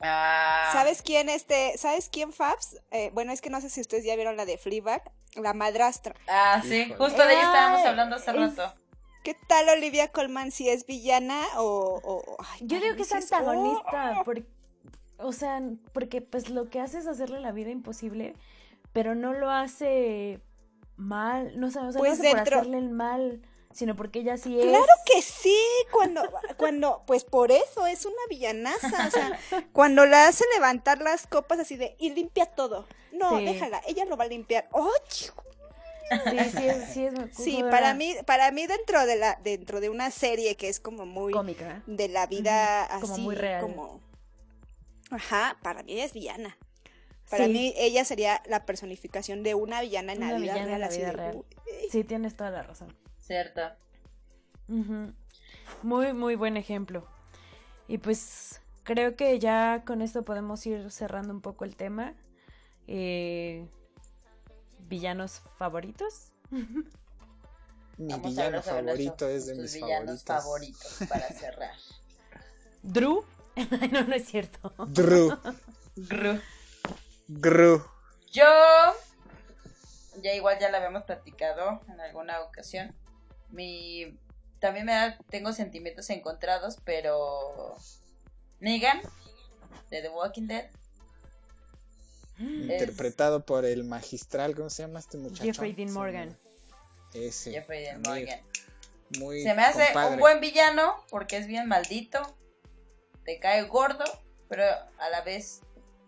S3: Ah,
S2: ¿Sabes quién, este, ¿sabes quién, Fabs? Eh, bueno, es que no sé si ustedes ya vieron la de Fleabag, la madrastra.
S3: Ah, sí,
S5: Híjole.
S3: justo de ella estábamos hablando hace
S4: es-
S3: rato.
S2: ¿Qué tal Olivia Colman si es villana o...? o- ay,
S4: Yo digo que es antagonista,
S2: oh,
S4: por- o sea, porque pues lo que hace es hacerle la vida imposible, pero no lo hace mal, no o sea,
S2: Pues
S4: no hace
S2: dentro-
S4: por hacerle el mal, sino porque ella sí es.
S2: Claro que sí, cuando, cuando, pues por eso es una villanaza, o sea, cuando la hace levantar las copas así de, y limpia todo. No,
S4: Sí.
S2: déjala, ella lo va a limpiar. ¡Oh, chico!
S4: Sí, sí es, sí es
S2: Sí, para mí, para mí dentro de la, dentro de una serie que es como muy
S4: cómica.
S2: de la vida
S4: Ujú, como
S2: así,
S4: muy real.
S2: como, ajá, para mí ella es villana. Para
S4: Sí.
S2: mí ella sería la personificación de una villana en la
S4: Una
S2: vida
S4: villana
S2: real.
S4: la vida real. Sí, tienes toda la razón.
S3: Cierto.
S4: Ujú. Muy, muy buen ejemplo. Y pues creo que ya con esto podemos ir cerrando un poco el tema. Eh, ¿Villanos favoritos?
S5: mi
S3: Vamos
S5: villano favorito es de mis
S3: villanos
S5: favoritos.
S3: favoritos para cerrar.
S4: ¿Drew? no, no es cierto.
S5: Drew.
S3: Gru.
S5: Gru.
S3: Yo, ya igual ya la habíamos platicado en alguna ocasión. Mi, también me da, tengo sentimientos encontrados, pero Negan de The Walking Dead.
S5: Interpretado por el magistral, ¿cómo se llama este muchacho?
S4: Jeffrey Dean Morgan.
S5: Ese.
S3: Jeffrey Dean
S5: muy-
S3: Morgan.
S5: Muy
S3: Se me hace
S5: compadre.
S3: un buen villano porque es bien maldito, te cae gordo, pero a la vez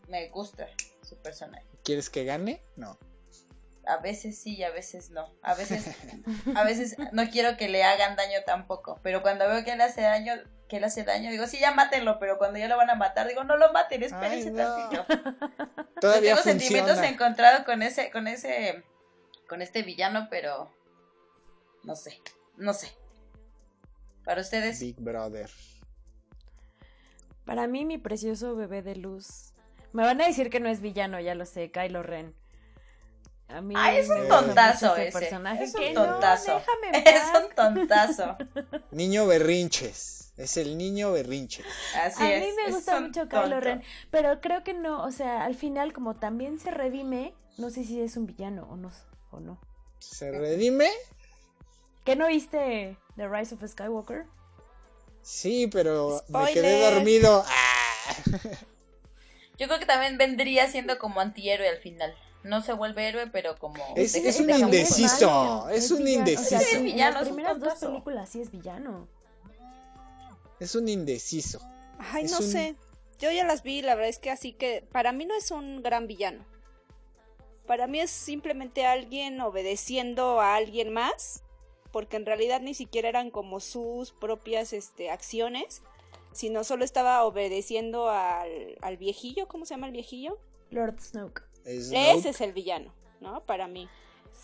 S3: me gusta su personaje.
S5: ¿Quieres que gane? No.
S3: a veces sí y a veces no. A veces, a veces no quiero que le hagan daño tampoco. Pero cuando veo que él hace daño, que él hace daño, digo, sí, ya mátenlo, pero cuando ya lo van a matar, digo, no lo maten, espérense
S5: Ay, no.
S3: tantito.
S5: Todavía
S3: Tengo sentimientos encontrados con ese, con ese, con este villano, pero no sé, no sé. Para ustedes,
S5: Big Brother.
S4: Para mí, mi precioso bebé de luz. Me van a decir que no es villano, ya lo sé, Kylo Ren. A mí
S3: Ay, es un tontazo
S4: ese
S3: ese.
S4: personaje.
S3: Es un
S4: no,
S3: tontazo. es un tontazo.
S5: Niño berrinches. Es el niño berrinches.
S3: Así
S4: a
S3: es.
S4: mí me
S3: es
S4: gusta mucho Kylo. Ren, pero creo que no, o sea, al final como también se redime, no sé si es un villano o no, o no.
S5: ¿Se redime?
S4: ¿Qué no viste The Rise of Skywalker?
S5: Sí, pero me
S2: Spoiler.
S5: quedé dormido. ¡Ah!
S3: Yo creo que también vendría siendo como antihéroe al final. No se vuelve héroe, pero como.
S5: Es- es un indeciso. es un
S4: villano,
S5: indeciso.
S4: O sea,
S3: Es
S4: en
S3: villano,
S4: las primeras dos películas sí es villano.
S5: Es un indeciso.
S2: Ay,
S5: Es
S2: no
S5: un-
S2: sé. Yo ya las vi, la verdad es que así que para mí no es un gran villano. Para mí es simplemente alguien obedeciendo a alguien más, porque en realidad ni siquiera eran como sus propias este, acciones, sino solo estaba obedeciendo al, al viejillo, ¿cómo se llama el viejillo?
S4: Lord Snoke.
S5: Snoke.
S2: Ese es el villano, ¿no? Para mí.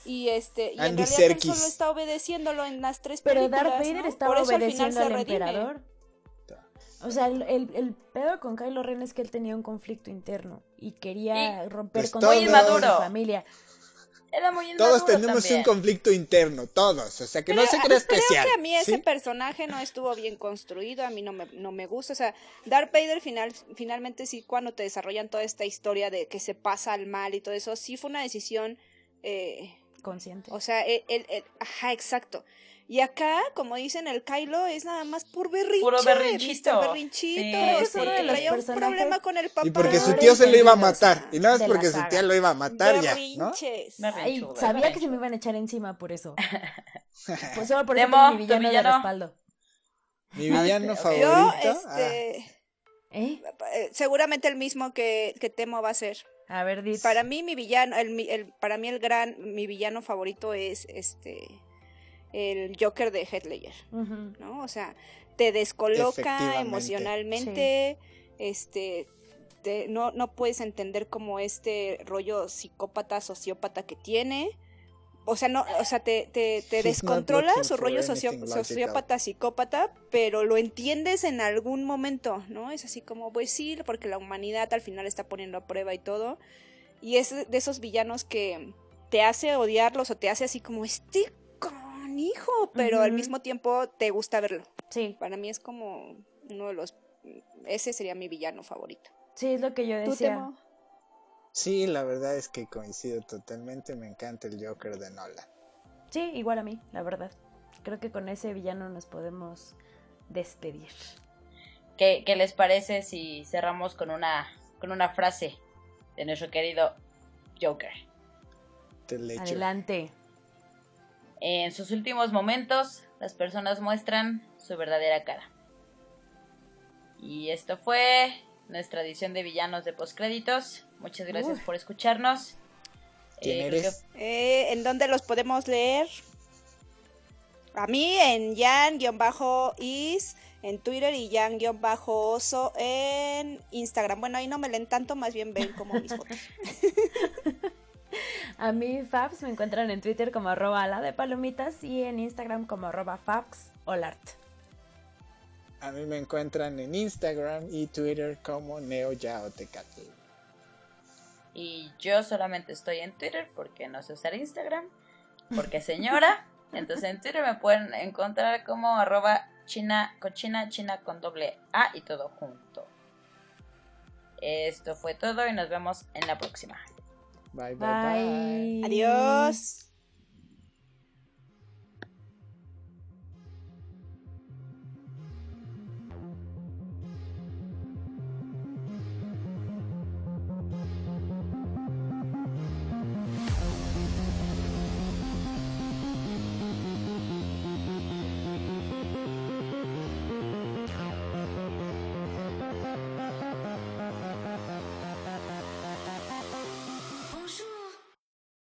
S2: Y este, y en realidad él solo está obedeciéndolo en las tres
S4: Pero
S2: películas.
S4: Darth Vader
S2: ¿no?
S4: estaba
S2: Por eso al final
S4: obedeciendo
S2: se
S4: al emperador. O sea, el, el, el pedo con Kylo Ren es que él tenía un conflicto interno y quería romper
S5: Pues
S4: con toda su
S3: inmaduro.
S4: familia.
S3: Era muy
S5: Todos tenemos
S3: también.
S5: un conflicto interno, todos. O sea, que no se crea especial.
S2: Creo que a mí ese personaje no estuvo bien construido, a mí no me, no me gusta. O sea, Darth Vader final, finalmente sí, cuando te desarrollan toda esta historia de que se pasa al mal y todo eso, sí fue una decisión, eh,
S4: Consciente.
S2: o sea, el, el- el- ajá, exacto. Y acá, como dicen, el Kylo es nada más por berrinche.
S3: Puro berrinchito.
S2: Berrinchito.
S3: Sí,
S2: o
S3: sí.
S2: traía un
S4: personajes-
S2: problema con el papá.
S5: Y porque su tío se lo iba a matar. Y nada más porque su tía lo iba a matar ya, ¿no?
S2: Berrinches.
S3: Berrinche.
S4: Ay,
S3: Berrinchudo,
S4: sabía que se me iban a echar encima por eso. Pues solo por eso
S3: Demo,
S4: mi
S3: tu
S4: villano, de
S3: villano.
S4: respaldo.
S5: Mi villano favorito.
S2: Yo,
S5: ah,
S2: este,
S4: ¿Eh?
S2: eh, seguramente el mismo que, que Temo va a ser.
S4: A ver, Dit.
S2: Para mí mi villano, el, el- para mí el gran, mi villano favorito es este el Joker de Heath Ledger. ¿no? O sea, te descoloca emocionalmente, este, te- no, no puedes entender como este rollo psicópata, sociópata que tiene. O sea, no, o sea, te, te, descontrola su rollo socio- sociópata, psicópata, pero lo entiendes en algún momento, ¿no? Es así como, pues sí, porque la humanidad al final está poniendo a prueba y todo. Y es de esos villanos que te hace odiarlos o te hace así como, este hijo, pero al mismo tiempo te gusta verlo.
S4: Sí,
S2: Para mí es como uno de los... Ese sería mi villano favorito.
S4: sí, es lo que yo
S2: ¿Tú,
S4: decía.
S5: Sí, la verdad es que coincido totalmente. Me encanta el Joker de Nolan.
S4: Sí, igual a mí, la verdad. Creo que con ese villano nos podemos despedir.
S3: ¿Qué, qué les parece si cerramos con una, con una frase de nuestro querido Joker?
S5: Ledger.
S4: Adelante.
S3: En sus últimos momentos, las personas muestran su verdadera cara. Y esto fue nuestra edición de villanos de postcréditos. Muchas gracias
S4: Uf.
S3: por escucharnos.
S5: ¿Quién
S3: Eh,
S5: eres?
S2: Eh, ¿En dónde los podemos leer? A mí en Jan-Is, en Twitter y Jan-Oso en Instagram. Bueno, ahí no me leen tanto, más bien ven como mis fotos.
S4: A mí, Fabs, me encuentran en Twitter como arroba la de palomitas y en Instagram como arroba Fabs Olart.
S5: A mí me encuentran en Instagram y Twitter como NeoYaotecatl.
S3: Y yo solamente estoy en Twitter porque no sé usar Instagram, porque señora. Entonces en Twitter me pueden encontrar como arroba china cochina china con doble A y todo junto. Esto fue todo y nos vemos en la próxima.
S5: Bye, bye, bye.
S4: Bye.
S2: Adiós.